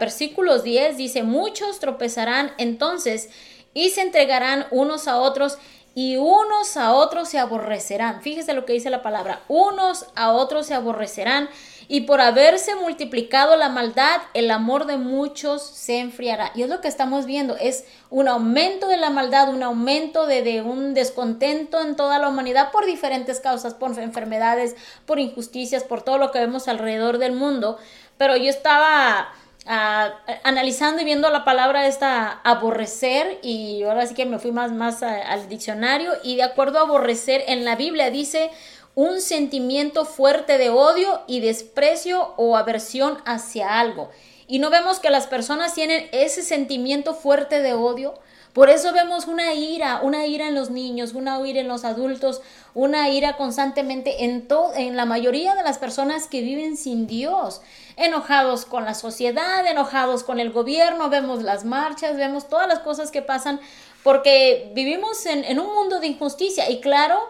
versículos 10 dice, muchos tropezarán entonces y se entregarán unos a otros y unos a otros se aborrecerán. Fíjese lo que dice la palabra, unos a otros se aborrecerán y por haberse multiplicado la maldad, el amor de muchos se enfriará. Y es lo que estamos viendo, es un aumento de la maldad, un aumento de, de un descontento en toda la humanidad por diferentes causas, por enfermedades, por injusticias, por todo lo que vemos alrededor del mundo. Pero yo estaba analizando y viendo la palabra esta aborrecer y ahora sí que me fui más, más al diccionario y de acuerdo a aborrecer en la Biblia dice un sentimiento fuerte de odio y desprecio o aversión hacia algo. Y no vemos que las personas tienen ese sentimiento fuerte de odio, por eso vemos una ira, una ira en los niños, una ira en los adultos, una ira constantemente en, en la mayoría de las personas que viven sin Dios, enojados con la sociedad, enojados con el gobierno, vemos las marchas, vemos todas las cosas que pasan, porque vivimos en, en un mundo de injusticia. Y claro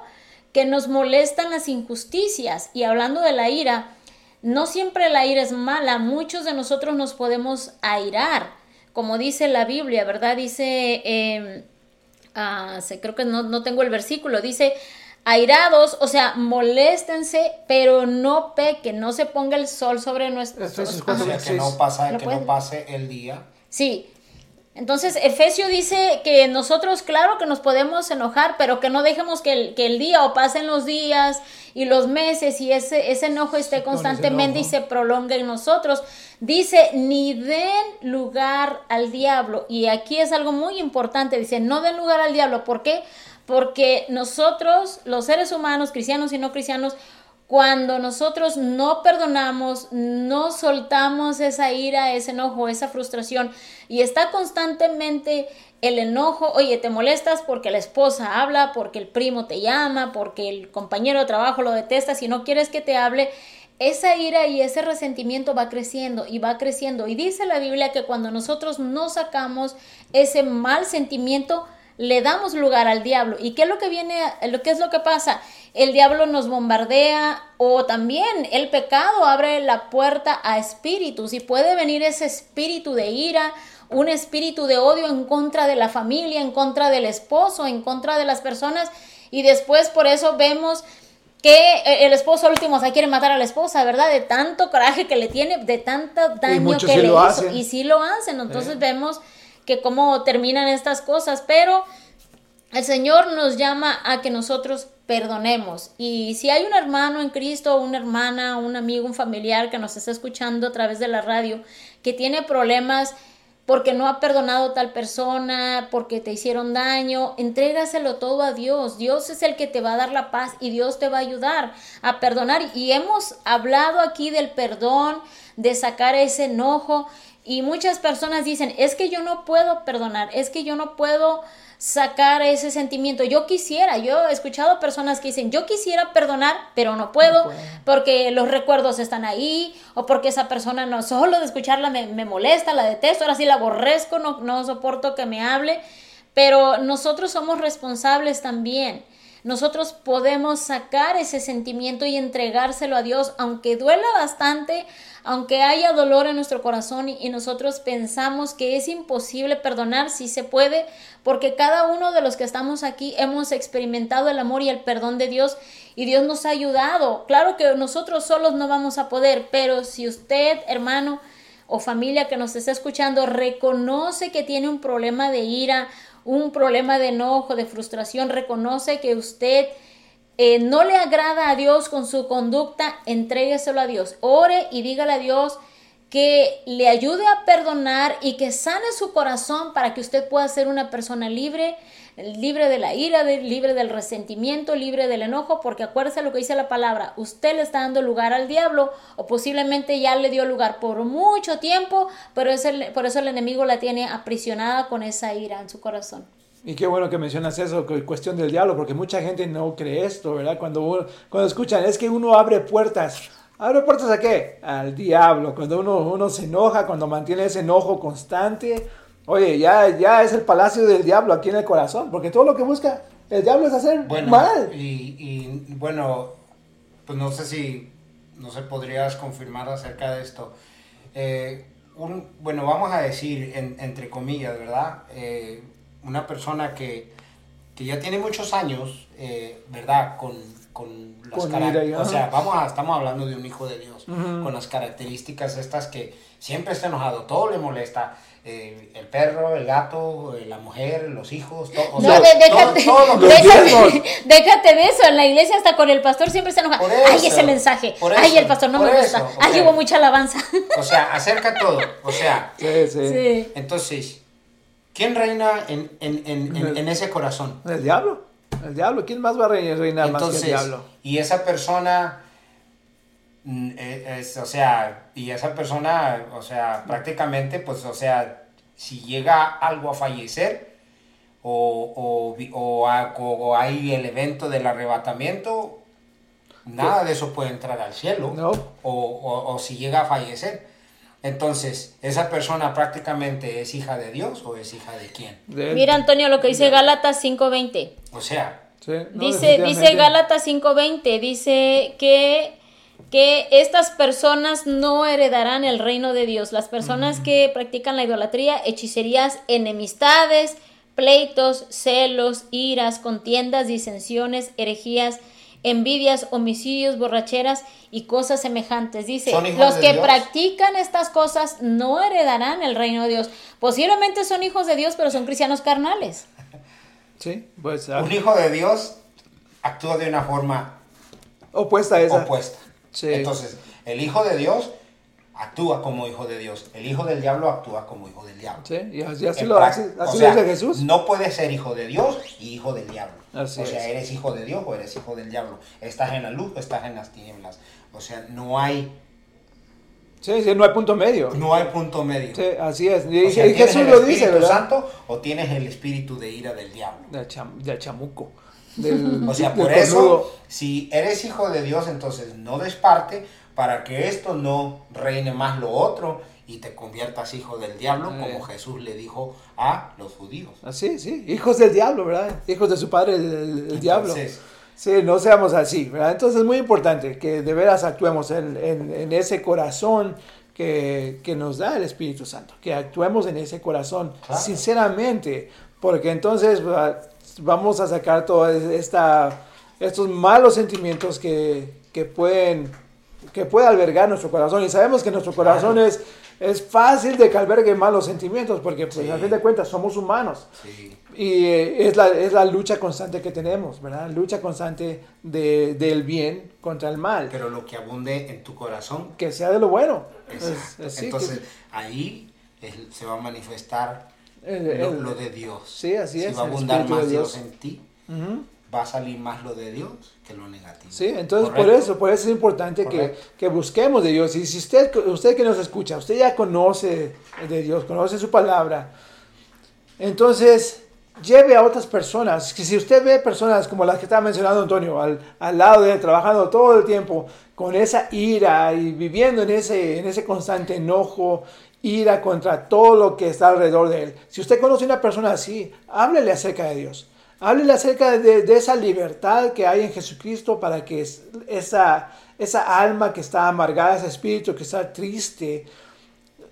que nos molestan las injusticias. Y hablando de la ira, no siempre la ira es mala, muchos de nosotros nos podemos airar como dice la Biblia, ¿verdad? Dice, eh, creo que no, no tengo el versículo, dice, airados, o sea, moléstense, pero no pequen, no se ponga el sol sobre nuestros... Sea, que no, pasa, que no pase el día. Sí, entonces, Efesio dice que nosotros, claro que nos podemos enojar, pero que no dejemos que el, que el día o pasen los días y los meses y ese, ese enojo esté constantemente y se prolongue en nosotros. Dice, ni den lugar al diablo. Y aquí es algo muy importante, dice, no den lugar al diablo. ¿Por qué? Porque nosotros, los seres humanos, cristianos y no cristianos, cuando nosotros no perdonamos, no soltamos esa ira, ese enojo, esa frustración y está constantemente el enojo, oye, te molestas porque la esposa habla, porque el primo te llama, porque el compañero de trabajo lo detesta, si no quieres que te hable, esa ira y ese resentimiento va creciendo y va creciendo. Y dice la Biblia que cuando nosotros no sacamos ese mal sentimiento, le damos lugar al diablo. ¿Y qué es lo que viene, lo que es lo que pasa? El diablo nos bombardea o también el pecado abre la puerta a espíritus y puede venir ese espíritu de ira, un espíritu de odio en contra de la familia, en contra del esposo, en contra de las personas y después por eso vemos que el esposo último se quiere matar a la esposa, ¿verdad? De tanto coraje que le tiene, de tanto daño que le hizo. Y sí lo hacen. Entonces vemos que cómo terminan estas cosas, pero el Señor nos llama a que nosotros perdonemos. Y si hay un hermano en Cristo, una hermana, un amigo, un familiar que nos está escuchando a través de la radio, que tiene problemas porque no ha perdonado tal persona, porque te hicieron daño, entrégaselo todo a Dios. Dios es el que te va a dar la paz y Dios te va a ayudar a perdonar. Y hemos hablado aquí del perdón, de sacar ese enojo. Y muchas personas dicen, es que yo no puedo perdonar, es que yo no puedo sacar ese sentimiento. Yo quisiera, yo he escuchado personas que dicen, yo quisiera perdonar, pero no puedo, porque los recuerdos están ahí, o porque esa persona no, solo de escucharla me, me molesta, la detesto, ahora sí la aborrezco, no, no soporto que me hable, pero nosotros somos responsables también nosotros podemos sacar ese sentimiento y entregárselo a Dios, aunque duela bastante, aunque haya dolor en nuestro corazón y, nosotros pensamos que es imposible perdonar, si se puede, porque cada uno de los que estamos aquí hemos experimentado el amor y el perdón de Dios y Dios nos ha ayudado. Claro que nosotros solos no vamos a poder, pero si usted, hermano, o familia que nos está escuchando reconoce que tiene un problema de ira, un problema de enojo, de frustración, reconoce que usted eh, no le agrada a Dios con su conducta, entrégueselo a Dios. Ore y dígale a Dios que le ayude a perdonar y que sane su corazón para que usted pueda ser una persona libre, libre de la ira, libre del resentimiento, libre del enojo, porque acuérdese lo que dice la palabra, usted le está dando lugar al diablo o posiblemente ya le dio lugar por mucho tiempo, pero es por eso el enemigo la tiene aprisionada con esa ira en su corazón. Y qué bueno que mencionas eso, cuestión del diablo, porque mucha gente no cree esto, ¿verdad? Cuando, cuando escuchan, es que uno abre puertas ¿Abre puertas a qué? Al diablo. Cuando uno, uno se enoja, cuando mantiene ese enojo constante, oye, ya, ya es el palacio del diablo aquí en el corazón, porque todo lo que busca El diablo es hacer Bueno, mal. Y, y, bueno, pues no sé si, no sé, podrías confirmar acerca de esto. Eh, un, bueno, vamos a decir, en- entre comillas, ¿verdad? Eh, una persona que, que ya tiene muchos años, eh, ¿verdad? Con, con las Con cara- ira y- O sea, vamos a, estamos hablando de un hijo de Dios, Ujú. con las características estas que siempre está enojado, todo le molesta. Eh, el perro, el gato, eh, la mujer, los hijos, todo. o No, sea, de- déjate, todo- todo lo que- Los déjate, diezmos. déjate de eso. En la iglesia, hasta con el pastor siempre se enoja. Por Ay, eso, ese mensaje. Ay, eso, el pastor no me gusta. eso, Ay, sea. hubo mucha alabanza. O sea, acerca todo. O sea, Sí, sí. Sí. entonces, ¿quién reina en, en, en, en, en ese corazón? El diablo. El diablo. ¿Quién más va a reinar, reinar más que el Entonces, diablo? y esa persona, mm, eh, es, o sea, y esa persona, o sea, prácticamente, pues, o sea, si llega algo a fallecer, o, o, o, o hay el evento del arrebatamiento, nada de eso puede entrar al cielo, No. o, o, o si llega a fallecer. Entonces, ¿esa persona prácticamente es hija de Dios o es hija de quién? De. Mira, Antonio, lo que dice Gálatas 5.20. O sea, Sí, no, Dice, dice. Gálatas 5:20, dice que, que estas personas no heredarán el reino de Dios. Las personas que practican la idolatría, hechicerías, enemistades, pleitos, celos, iras, contiendas, disensiones, herejías, envidias, homicidios, borracheras y cosas semejantes. Dice, ¿Son hijos los que Dios? practican estas cosas no heredarán el reino de Dios. Posiblemente son hijos de Dios, pero son cristianos carnales. Sí, pues un hijo de Dios actúa de una forma opuesta a esa. opuesta. Sí. Entonces, el hijo de Dios actúa como hijo de Dios. El hijo del diablo actúa como hijo del diablo. Sí, y así, lo, prac- así, sea, dice Jesús. No puedes ser hijo de Dios y hijo del diablo. Así o sea, es. eres hijo de Dios o eres hijo del diablo. Estás en la luz o estás en las tinieblas. O sea, no hay, Sí, sí, no hay punto medio. no hay punto medio. Sí, así es. Y, O sea, y ¿tienes Jesús el lo dice, ¿verdad? Santo o tienes el espíritu de ira del diablo? Del, cham- del chamuco. Del, O sea, por eso, cornudo. si eres hijo de Dios, entonces no des parte para que esto no reine más lo otro y te conviertas hijo del diablo, Eh. como Jesús le dijo a los judíos. Así, sí. Hijos del diablo, ¿verdad? Hijos de su padre, el, el- el diablo. Entonces, Sí, no seamos así, ¿verdad? Entonces es muy importante que de veras actuemos en, en- en ese corazón que, que nos da el Espíritu Santo, que actuemos en ese corazón Claro. sinceramente, porque entonces va- vamos a sacar todos estos malos sentimientos que, que pueden que puede albergar nuestro corazón y sabemos que nuestro corazón Claro. es, es fácil de que albergue malos sentimientos porque pues Sí. a fin de cuentas somos humanos sí, y eh, es la, es la lucha constante que tenemos, ¿verdad? Lucha constante de, del bien contra el mal. pero lo que abunde en tu corazón, Que sea de lo bueno. exacto. Es- es- sí, entonces que- ahí es- se va a manifestar lo, lo de Dios. Sí, así si es, va a abundar más Dios Dios. en ti, Ujú. va a salir más lo de Dios que lo negativo. Sí, entonces por eso, por eso es importante que, que busquemos de Dios. Y si usted, usted que nos escucha, usted ya conoce de Dios, conoce su palabra, entonces lleve a otras personas. Que si usted ve personas como las que estaba mencionando Antonio, al, al lado de él, trabajando todo el tiempo con esa ira y viviendo en ese, en ese constante enojo, ira contra todo lo que está alrededor de él. Si usted conoce a una persona así, háblele acerca de Dios. Háblele acerca de, esa libertad que hay en Jesucristo para que es- esa, esa alma que está amargada, ese espíritu que está triste,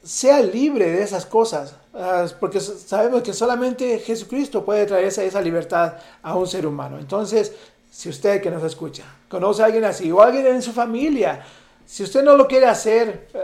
sea libre de esas cosas. Ah, porque sabemos que solamente Jesucristo puede traer esa, esa libertad a un ser humano. Entonces, si usted que nos escucha conoce a alguien así o alguien en su familia, si usted no lo quiere hacer, eh,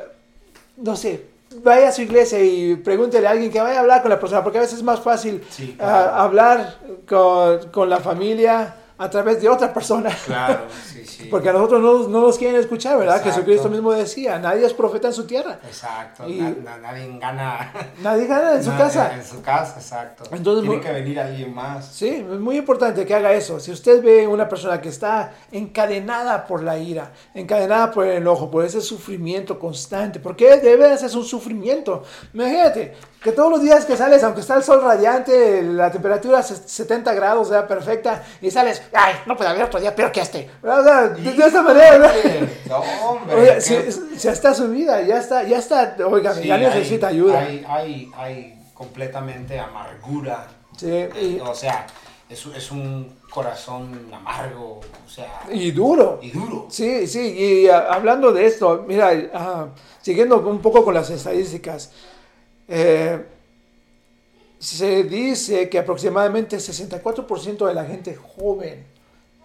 no sé, vaya a su iglesia y pregúntele a alguien que vaya a hablar con la persona, porque a veces es más fácil Sí, ah, hablar con, con la familia a través de otra persona. Claro, sí, sí. Porque a nosotros no, no nos quieren escuchar, ¿verdad? Exacto. Jesucristo mismo decía, nadie es profeta en su tierra. Exacto, Y- na- na- nadie gana Nadie gana en su casa. En su casa, exacto. Entonces, Tiene muy- que venir alguien más. Sí, es muy importante que haga eso. Si usted ve una persona que está encadenada por la ira, encadenada por el enojo, por ese sufrimiento constante, porque debe de ser un sufrimiento. Imagínate que todos los días que sales, aunque está el sol radiante, la temperatura es 70 grados, sea perfecta, y sales, ay, no puede haber otro día peor que este. O sea, de, de esa manera, ¿verdad? No, hombre. Oiga, qué- si, si está su vida, ya está, ya está, oiga, sí, ya necesita hay- ayuda. Hay, hay, hay completamente amargura. Sí, y- O sea, es, es un corazón amargo, o sea, Y duro. y duro. Sí, sí, y ah, hablando de esto, mira, ah, siguiendo un poco con las estadísticas, eh, se dice que aproximadamente 64% de la gente joven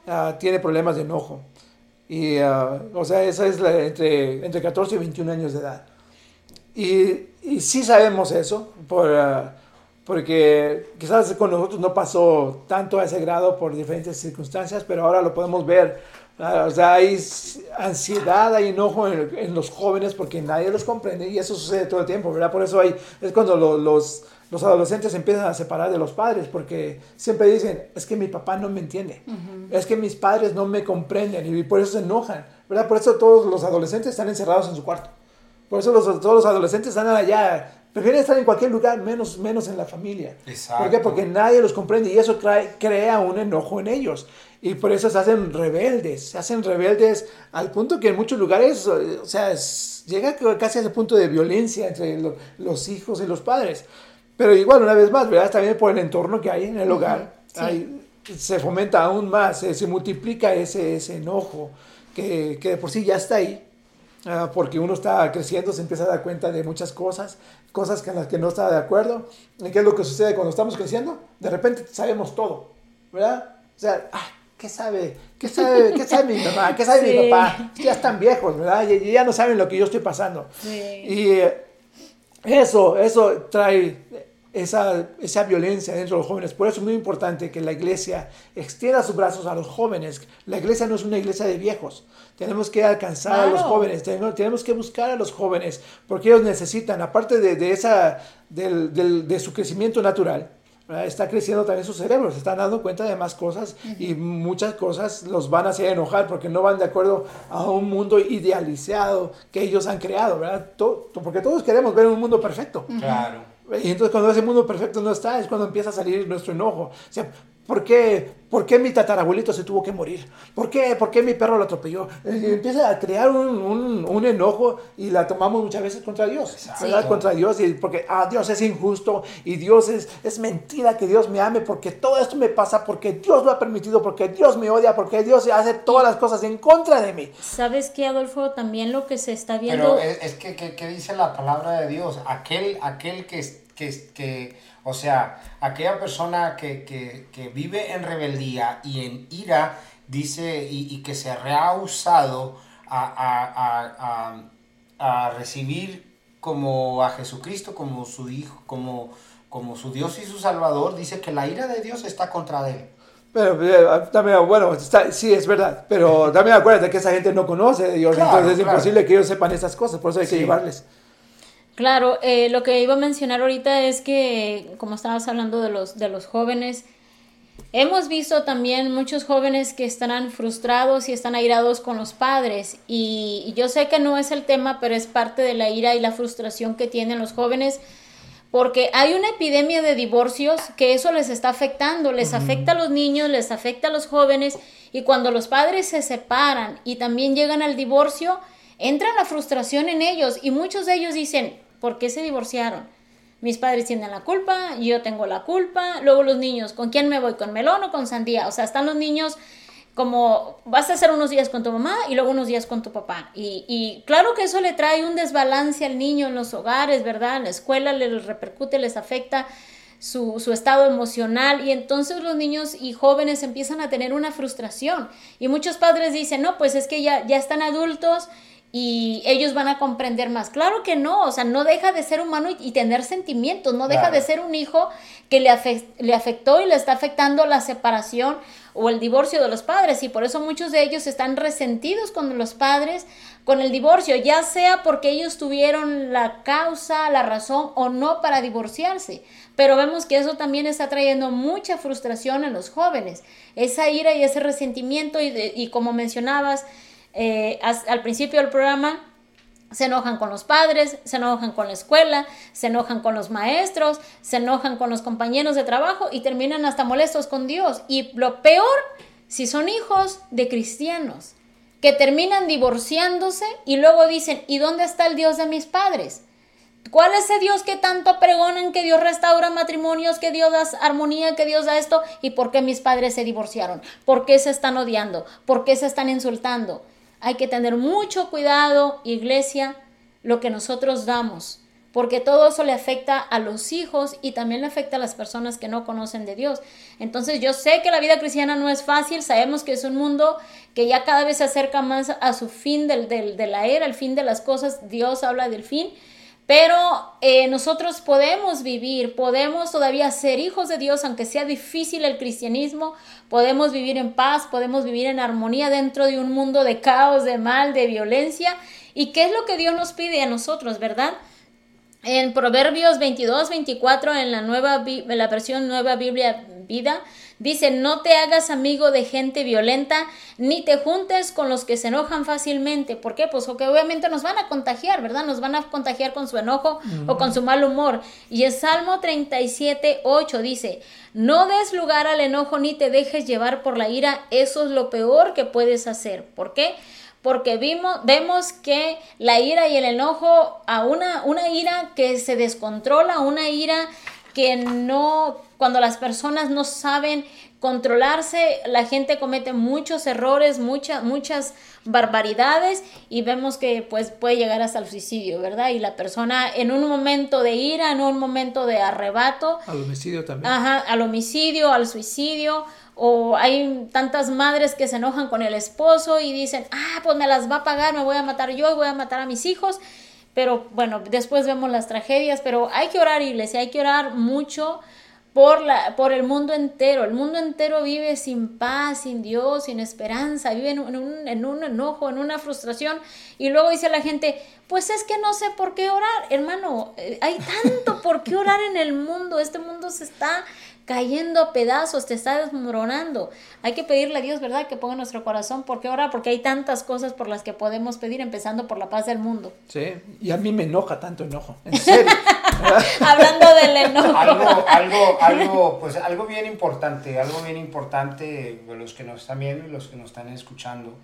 ah, tiene problemas de enojo. Y, ah, o sea, esa es la- entre, entre 14 y 21 años de edad. Y, y sí sabemos eso, por, ah, porque quizás con nosotros no pasó tanto a ese grado por diferentes circunstancias, pero ahora lo podemos ver. Ah, o sea, hay ansiedad, hay enojo en, en los jóvenes porque nadie los comprende y eso sucede todo el tiempo, ¿verdad? Por eso hay, es cuando lo- los, los adolescentes empiezan a separar de los padres porque siempre dicen, es que mi papá no me entiende, es que mis padres no me comprenden y por eso se enojan, ¿verdad? Por eso todos los adolescentes están encerrados en su cuarto. Por eso los, todos los adolescentes están allá. Prefieren estar en cualquier lugar, menos, menos en la familia. Exacto. ¿Por qué? Porque nadie los comprende y eso trae- crea un enojo en ellos. Y por eso se hacen rebeldes. Se hacen rebeldes al punto que en muchos lugares, eh, o sea, es- llega casi a ese punto de violencia entre lo- los hijos y los padres. Pero igual, una vez más, ¿verdad? También por el entorno que hay en el hogar, sí. hay- se fomenta aún más, se, se multiplica ese, ese enojo que, que de por sí ya está ahí. Ah, porque uno está creciendo, se empieza a dar cuenta de muchas cosas, cosas con las que no está de acuerdo. ¿Y qué es lo que sucede cuando estamos creciendo? De repente sabemos todo, ¿verdad? O sea, ah, ¿qué sabe? ¿Qué sabe, ¿qué sabe mi mamá? ¿Qué sabe Sí. mi papá? Ya están viejos, ¿verdad? Y, y ya no saben lo que yo estoy pasando. Sí. Y eh, eso, eso trae esa, esa violencia dentro de los jóvenes. Por eso es muy importante que la iglesia extienda sus brazos a los jóvenes. La iglesia no es una iglesia de viejos. Tenemos que alcanzar a los Claro. jóvenes, tenemos, tenemos que buscar a los jóvenes, porque ellos necesitan, aparte de, de esa, del, del- de su crecimiento natural, ¿verdad? está creciendo también su cerebro, se están dando cuenta de más cosas y muchas cosas los van a hacer enojar porque no van de acuerdo a un mundo idealizado que ellos han creado, ¿verdad? To- porque todos queremos ver un mundo perfecto. Claro. Y entonces cuando ese mundo perfecto no está, es cuando empieza a salir nuestro enojo. O sea, ¿por qué, por qué mi tatarabuelito se tuvo que morir? ¿Por qué, por qué mi perro lo atropelló? Y empieza a crear un, un- un enojo y la tomamos muchas veces contra Dios. Exacto. ¿verdad? Contra Dios, y porque ah, Dios es injusto y Dios es, es mentira que Dios me ame porque todo esto me pasa, porque Dios lo ha permitido, porque Dios me odia, porque Dios hace todas las cosas en contra de mí. ¿Sabes qué, Adolfo? También lo que se está viendo... Pero es, es que, que, que dice la palabra de Dios, aquel, aquel que, es- que, que, o sea, aquella persona que, que, que vive en rebeldía y en ira, dice, y, y que se ha usado a, a, a, a, recibir como a Jesucristo, como su Hijo, como, como su Dios y su Salvador, dice que la ira de Dios está contra él. Pero eh, también, bueno, está- sí, es verdad, pero también acuérdate que esa gente no conoce Dios, Claro, entonces es claro. imposible que ellos sepan esas cosas, por eso hay que Sí. llevarles. Claro, eh, lo que iba a mencionar ahorita es que, como estabas hablando de los, de los jóvenes, hemos visto también muchos jóvenes que estarán frustrados y están airados con los padres. Y, y yo sé que no es el tema, pero es parte de la ira y la frustración que tienen los jóvenes. Porque hay una epidemia de divorcios que eso les está afectando, les afecta a los niños, les afecta a los jóvenes y cuando los padres se separan y también llegan al divorcio, entra la frustración en ellos y muchos de ellos dicen, ¿por qué se divorciaron? Mis padres tienen la culpa, yo tengo la culpa, luego los niños, ¿con quién me voy? ¿Con melón o con sandía? O sea, están los niños como vas a hacer unos días con tu mamá y luego unos días con tu papá. Y, claro que eso le trae un desbalance al niño en los hogares, ¿verdad? En la escuela les repercute, les afecta su, su estado emocional y entonces los niños y jóvenes empiezan a tener una frustración. Y muchos padres dicen, no, pues es que ya, ya están adultos y ellos van a comprender más. Claro que no, o sea, no deja de ser humano y, y tener sentimientos, no deja Claro. de ser un hijo que le, afe- le afectó y le está afectando la separación o el divorcio de los padres y por eso muchos de ellos están resentidos con los padres con el divorcio, ya sea porque ellos tuvieron la causa, la razón o no para divorciarse. Pero vemos que eso también está trayendo mucha frustración en los jóvenes, esa ira y ese resentimiento y, de- y como mencionabas eh, al principio del programa, se enojan con los padres, se enojan con la escuela, se enojan con los maestros, se enojan con los compañeros de trabajo y terminan hasta molestos con Dios. Y lo peor, si son hijos de cristianos, que terminan divorciándose y luego dicen, ¿y dónde está el Dios de mis padres? ¿Cuál es ese Dios que tanto pregonan que Dios restaura matrimonios, que Dios da armonía, que Dios da esto? ¿Y por qué mis padres se divorciaron? ¿Por qué se están odiando? ¿Por qué se están insultando? Hay que tener mucho cuidado, iglesia, lo que nosotros damos, porque todo eso le afecta a los hijos y también le afecta a las personas que no conocen de Dios. Entonces yo sé que la vida cristiana no es fácil, sabemos que es un mundo que ya cada vez se acerca más a su fin del, de la era, el fin de las cosas, Dios habla del fin, pero eh, nosotros podemos vivir, podemos todavía ser hijos de Dios, aunque sea difícil el cristianismo, podemos vivir en paz, podemos vivir en armonía dentro de un mundo de caos, de mal, de violencia. ¿Y qué es lo que Dios nos pide a nosotros, verdad? En Proverbios 22, 24, en la, nueva, en la versión Nueva Biblia Vida, Dice, no te hagas amigo de gente violenta, ni te juntes con los que se enojan fácilmente. ¿Por qué? Pues porque obviamente nos van a contagiar, ¿verdad? Nos van a contagiar con su enojo o con su mal humor. Y el Salmo 37, 8 dice, no des lugar al enojo ni te dejes llevar por la ira. Eso es lo peor que puedes hacer. ¿Por qué? porque vimos, vemos que la ira y el enojo, a una, una ira que se descontrola, una ira que no, cuando las personas no saben controlarse, la gente comete muchos errores, muchas, muchas barbaridades y vemos que pues puede llegar hasta el suicidio, ¿verdad? Y la persona en un momento de ira, en un momento de arrebato. Al homicidio también. Ajá, al homicidio, al suicidio. O hay tantas madres que se enojan con el esposo y dicen, ah, pues me las va a pagar, me voy a matar yo y voy a matar a mis hijos. Pero bueno, después vemos las tragedias, pero hay que orar, iglesia, hay que orar mucho por, la, por el mundo entero. El mundo entero vive sin paz, sin Dios, sin esperanza, vive en un, en un enojo, en una frustración. Y luego dice la gente, pues es que no sé por qué orar. Hermano, eh, hay tanto por qué orar en el mundo. Este mundo se está cayendo a pedazos, te está desmoronando. Hay que pedirle a Dios, ¿verdad? Que ponga nuestro corazón. ¿Por qué orar? Porque hay tantas cosas por las que podemos pedir, empezando por la paz del mundo. Sí, y a mí me enoja tanto enojo, en serio. Hablando del enojo. Algo, algo, algo, pues algo bien importante, algo bien importante, los que nos están viendo y los que nos están escuchando.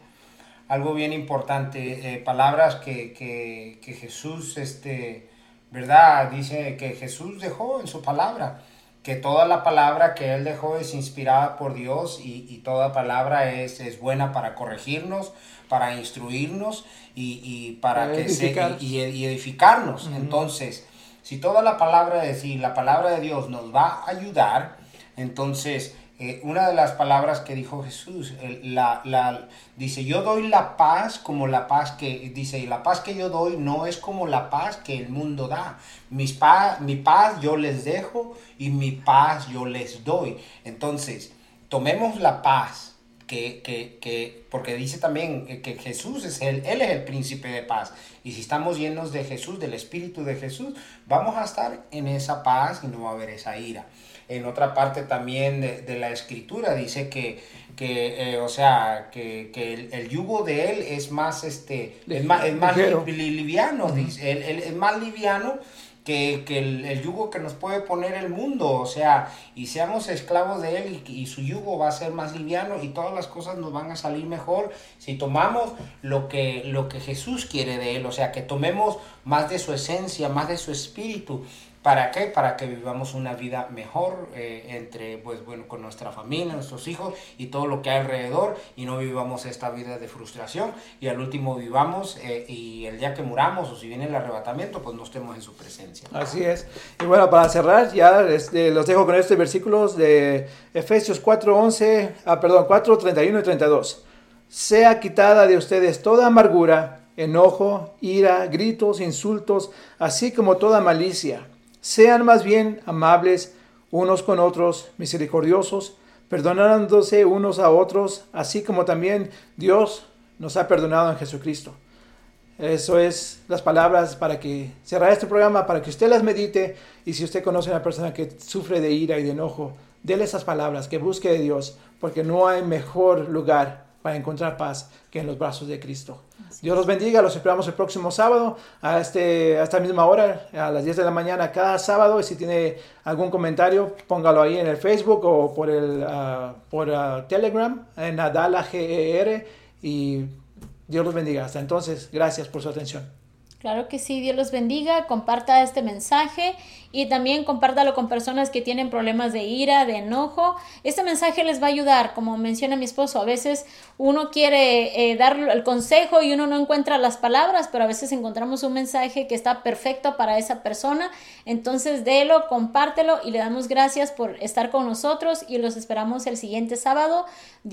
Algo bien importante, eh, palabras que, que, que Jesús, este, ¿verdad? Dice que Jesús dejó en su palabra que toda la palabra que Él dejó es inspirada por Dios y, toda palabra es, es, buena para corregirnos, para instruirnos y, para, que y, edificarnos. Entonces, si toda la palabra de si la palabra de Dios nos va a ayudar, entonces eh, una de las palabras que dijo Jesús, la, la, dice, yo doy la paz como la paz que, dice, la paz que yo doy no es como la paz que el mundo da. Mis pa, mi paz yo les dejo y mi paz yo les doy. Entonces, tomemos la paz. Que, que, que, porque dice también que Jesús es el, Él es el príncipe de paz. Y si estamos llenos de Jesús, del Espíritu de Jesús, vamos a estar en esa paz y no va a haber esa ira en otra parte también de, la escritura. Dice que, que eh, o sea, que, el, yugo de él es más, este, es más, es más liviano, dice, él, es más liviano que, el, yugo que nos puede poner el mundo, o sea, y seamos esclavos de él y, y, su yugo va a ser más liviano y todas las cosas nos van a salir mejor si tomamos lo que, lo que Jesús quiere de él, o sea, que tomemos más de su esencia, más de su espíritu ¿Para qué? Para que vivamos una vida mejor eh, entre, pues bueno, con nuestra familia, nuestros hijos y todo lo que hay alrededor y no vivamos esta vida de frustración y al último vivamos eh, y el día que muramos o si viene el arrebatamiento, pues no estemos en su presencia. Así es. Y bueno, para cerrar, ya este, los dejo con estos versículos de Efesios 4, 11, ah, perdón, 4, 31 y 32. Sea quitada de ustedes toda amargura, enojo, ira, gritos, insultos, así como toda malicia sean más bien amables unos con otros, misericordiosos, perdonándose unos a otros, así como también Dios nos ha perdonado en Jesucristo. Eso es las palabras para que cerrar este programa, para que usted las medite y si usted conoce a una persona que sufre de ira y de enojo, déle esas palabras, que busque de Dios, porque no hay mejor lugar para encontrar paz que en los brazos de Cristo. Dios los bendiga, los esperamos el próximo sábado a, este, a esta misma hora, a las 10 de la mañana cada sábado. Y si tiene algún comentario, póngalo ahí en el Facebook o por, el, ah, por ah, Telegram, en Adala GER. Y Dios los bendiga. Hasta entonces, gracias por su atención. Claro que sí, Dios los bendiga, comparta este mensaje y también compártalo con personas que tienen problemas de ira, de enojo. Este mensaje les va a ayudar, como menciona mi esposo, a veces uno quiere eh, dar el consejo y uno no encuentra las palabras, pero a veces encontramos un mensaje que está perfecto para esa persona. Entonces, délo, compártelo y le damos gracias por estar con nosotros y los esperamos el siguiente sábado.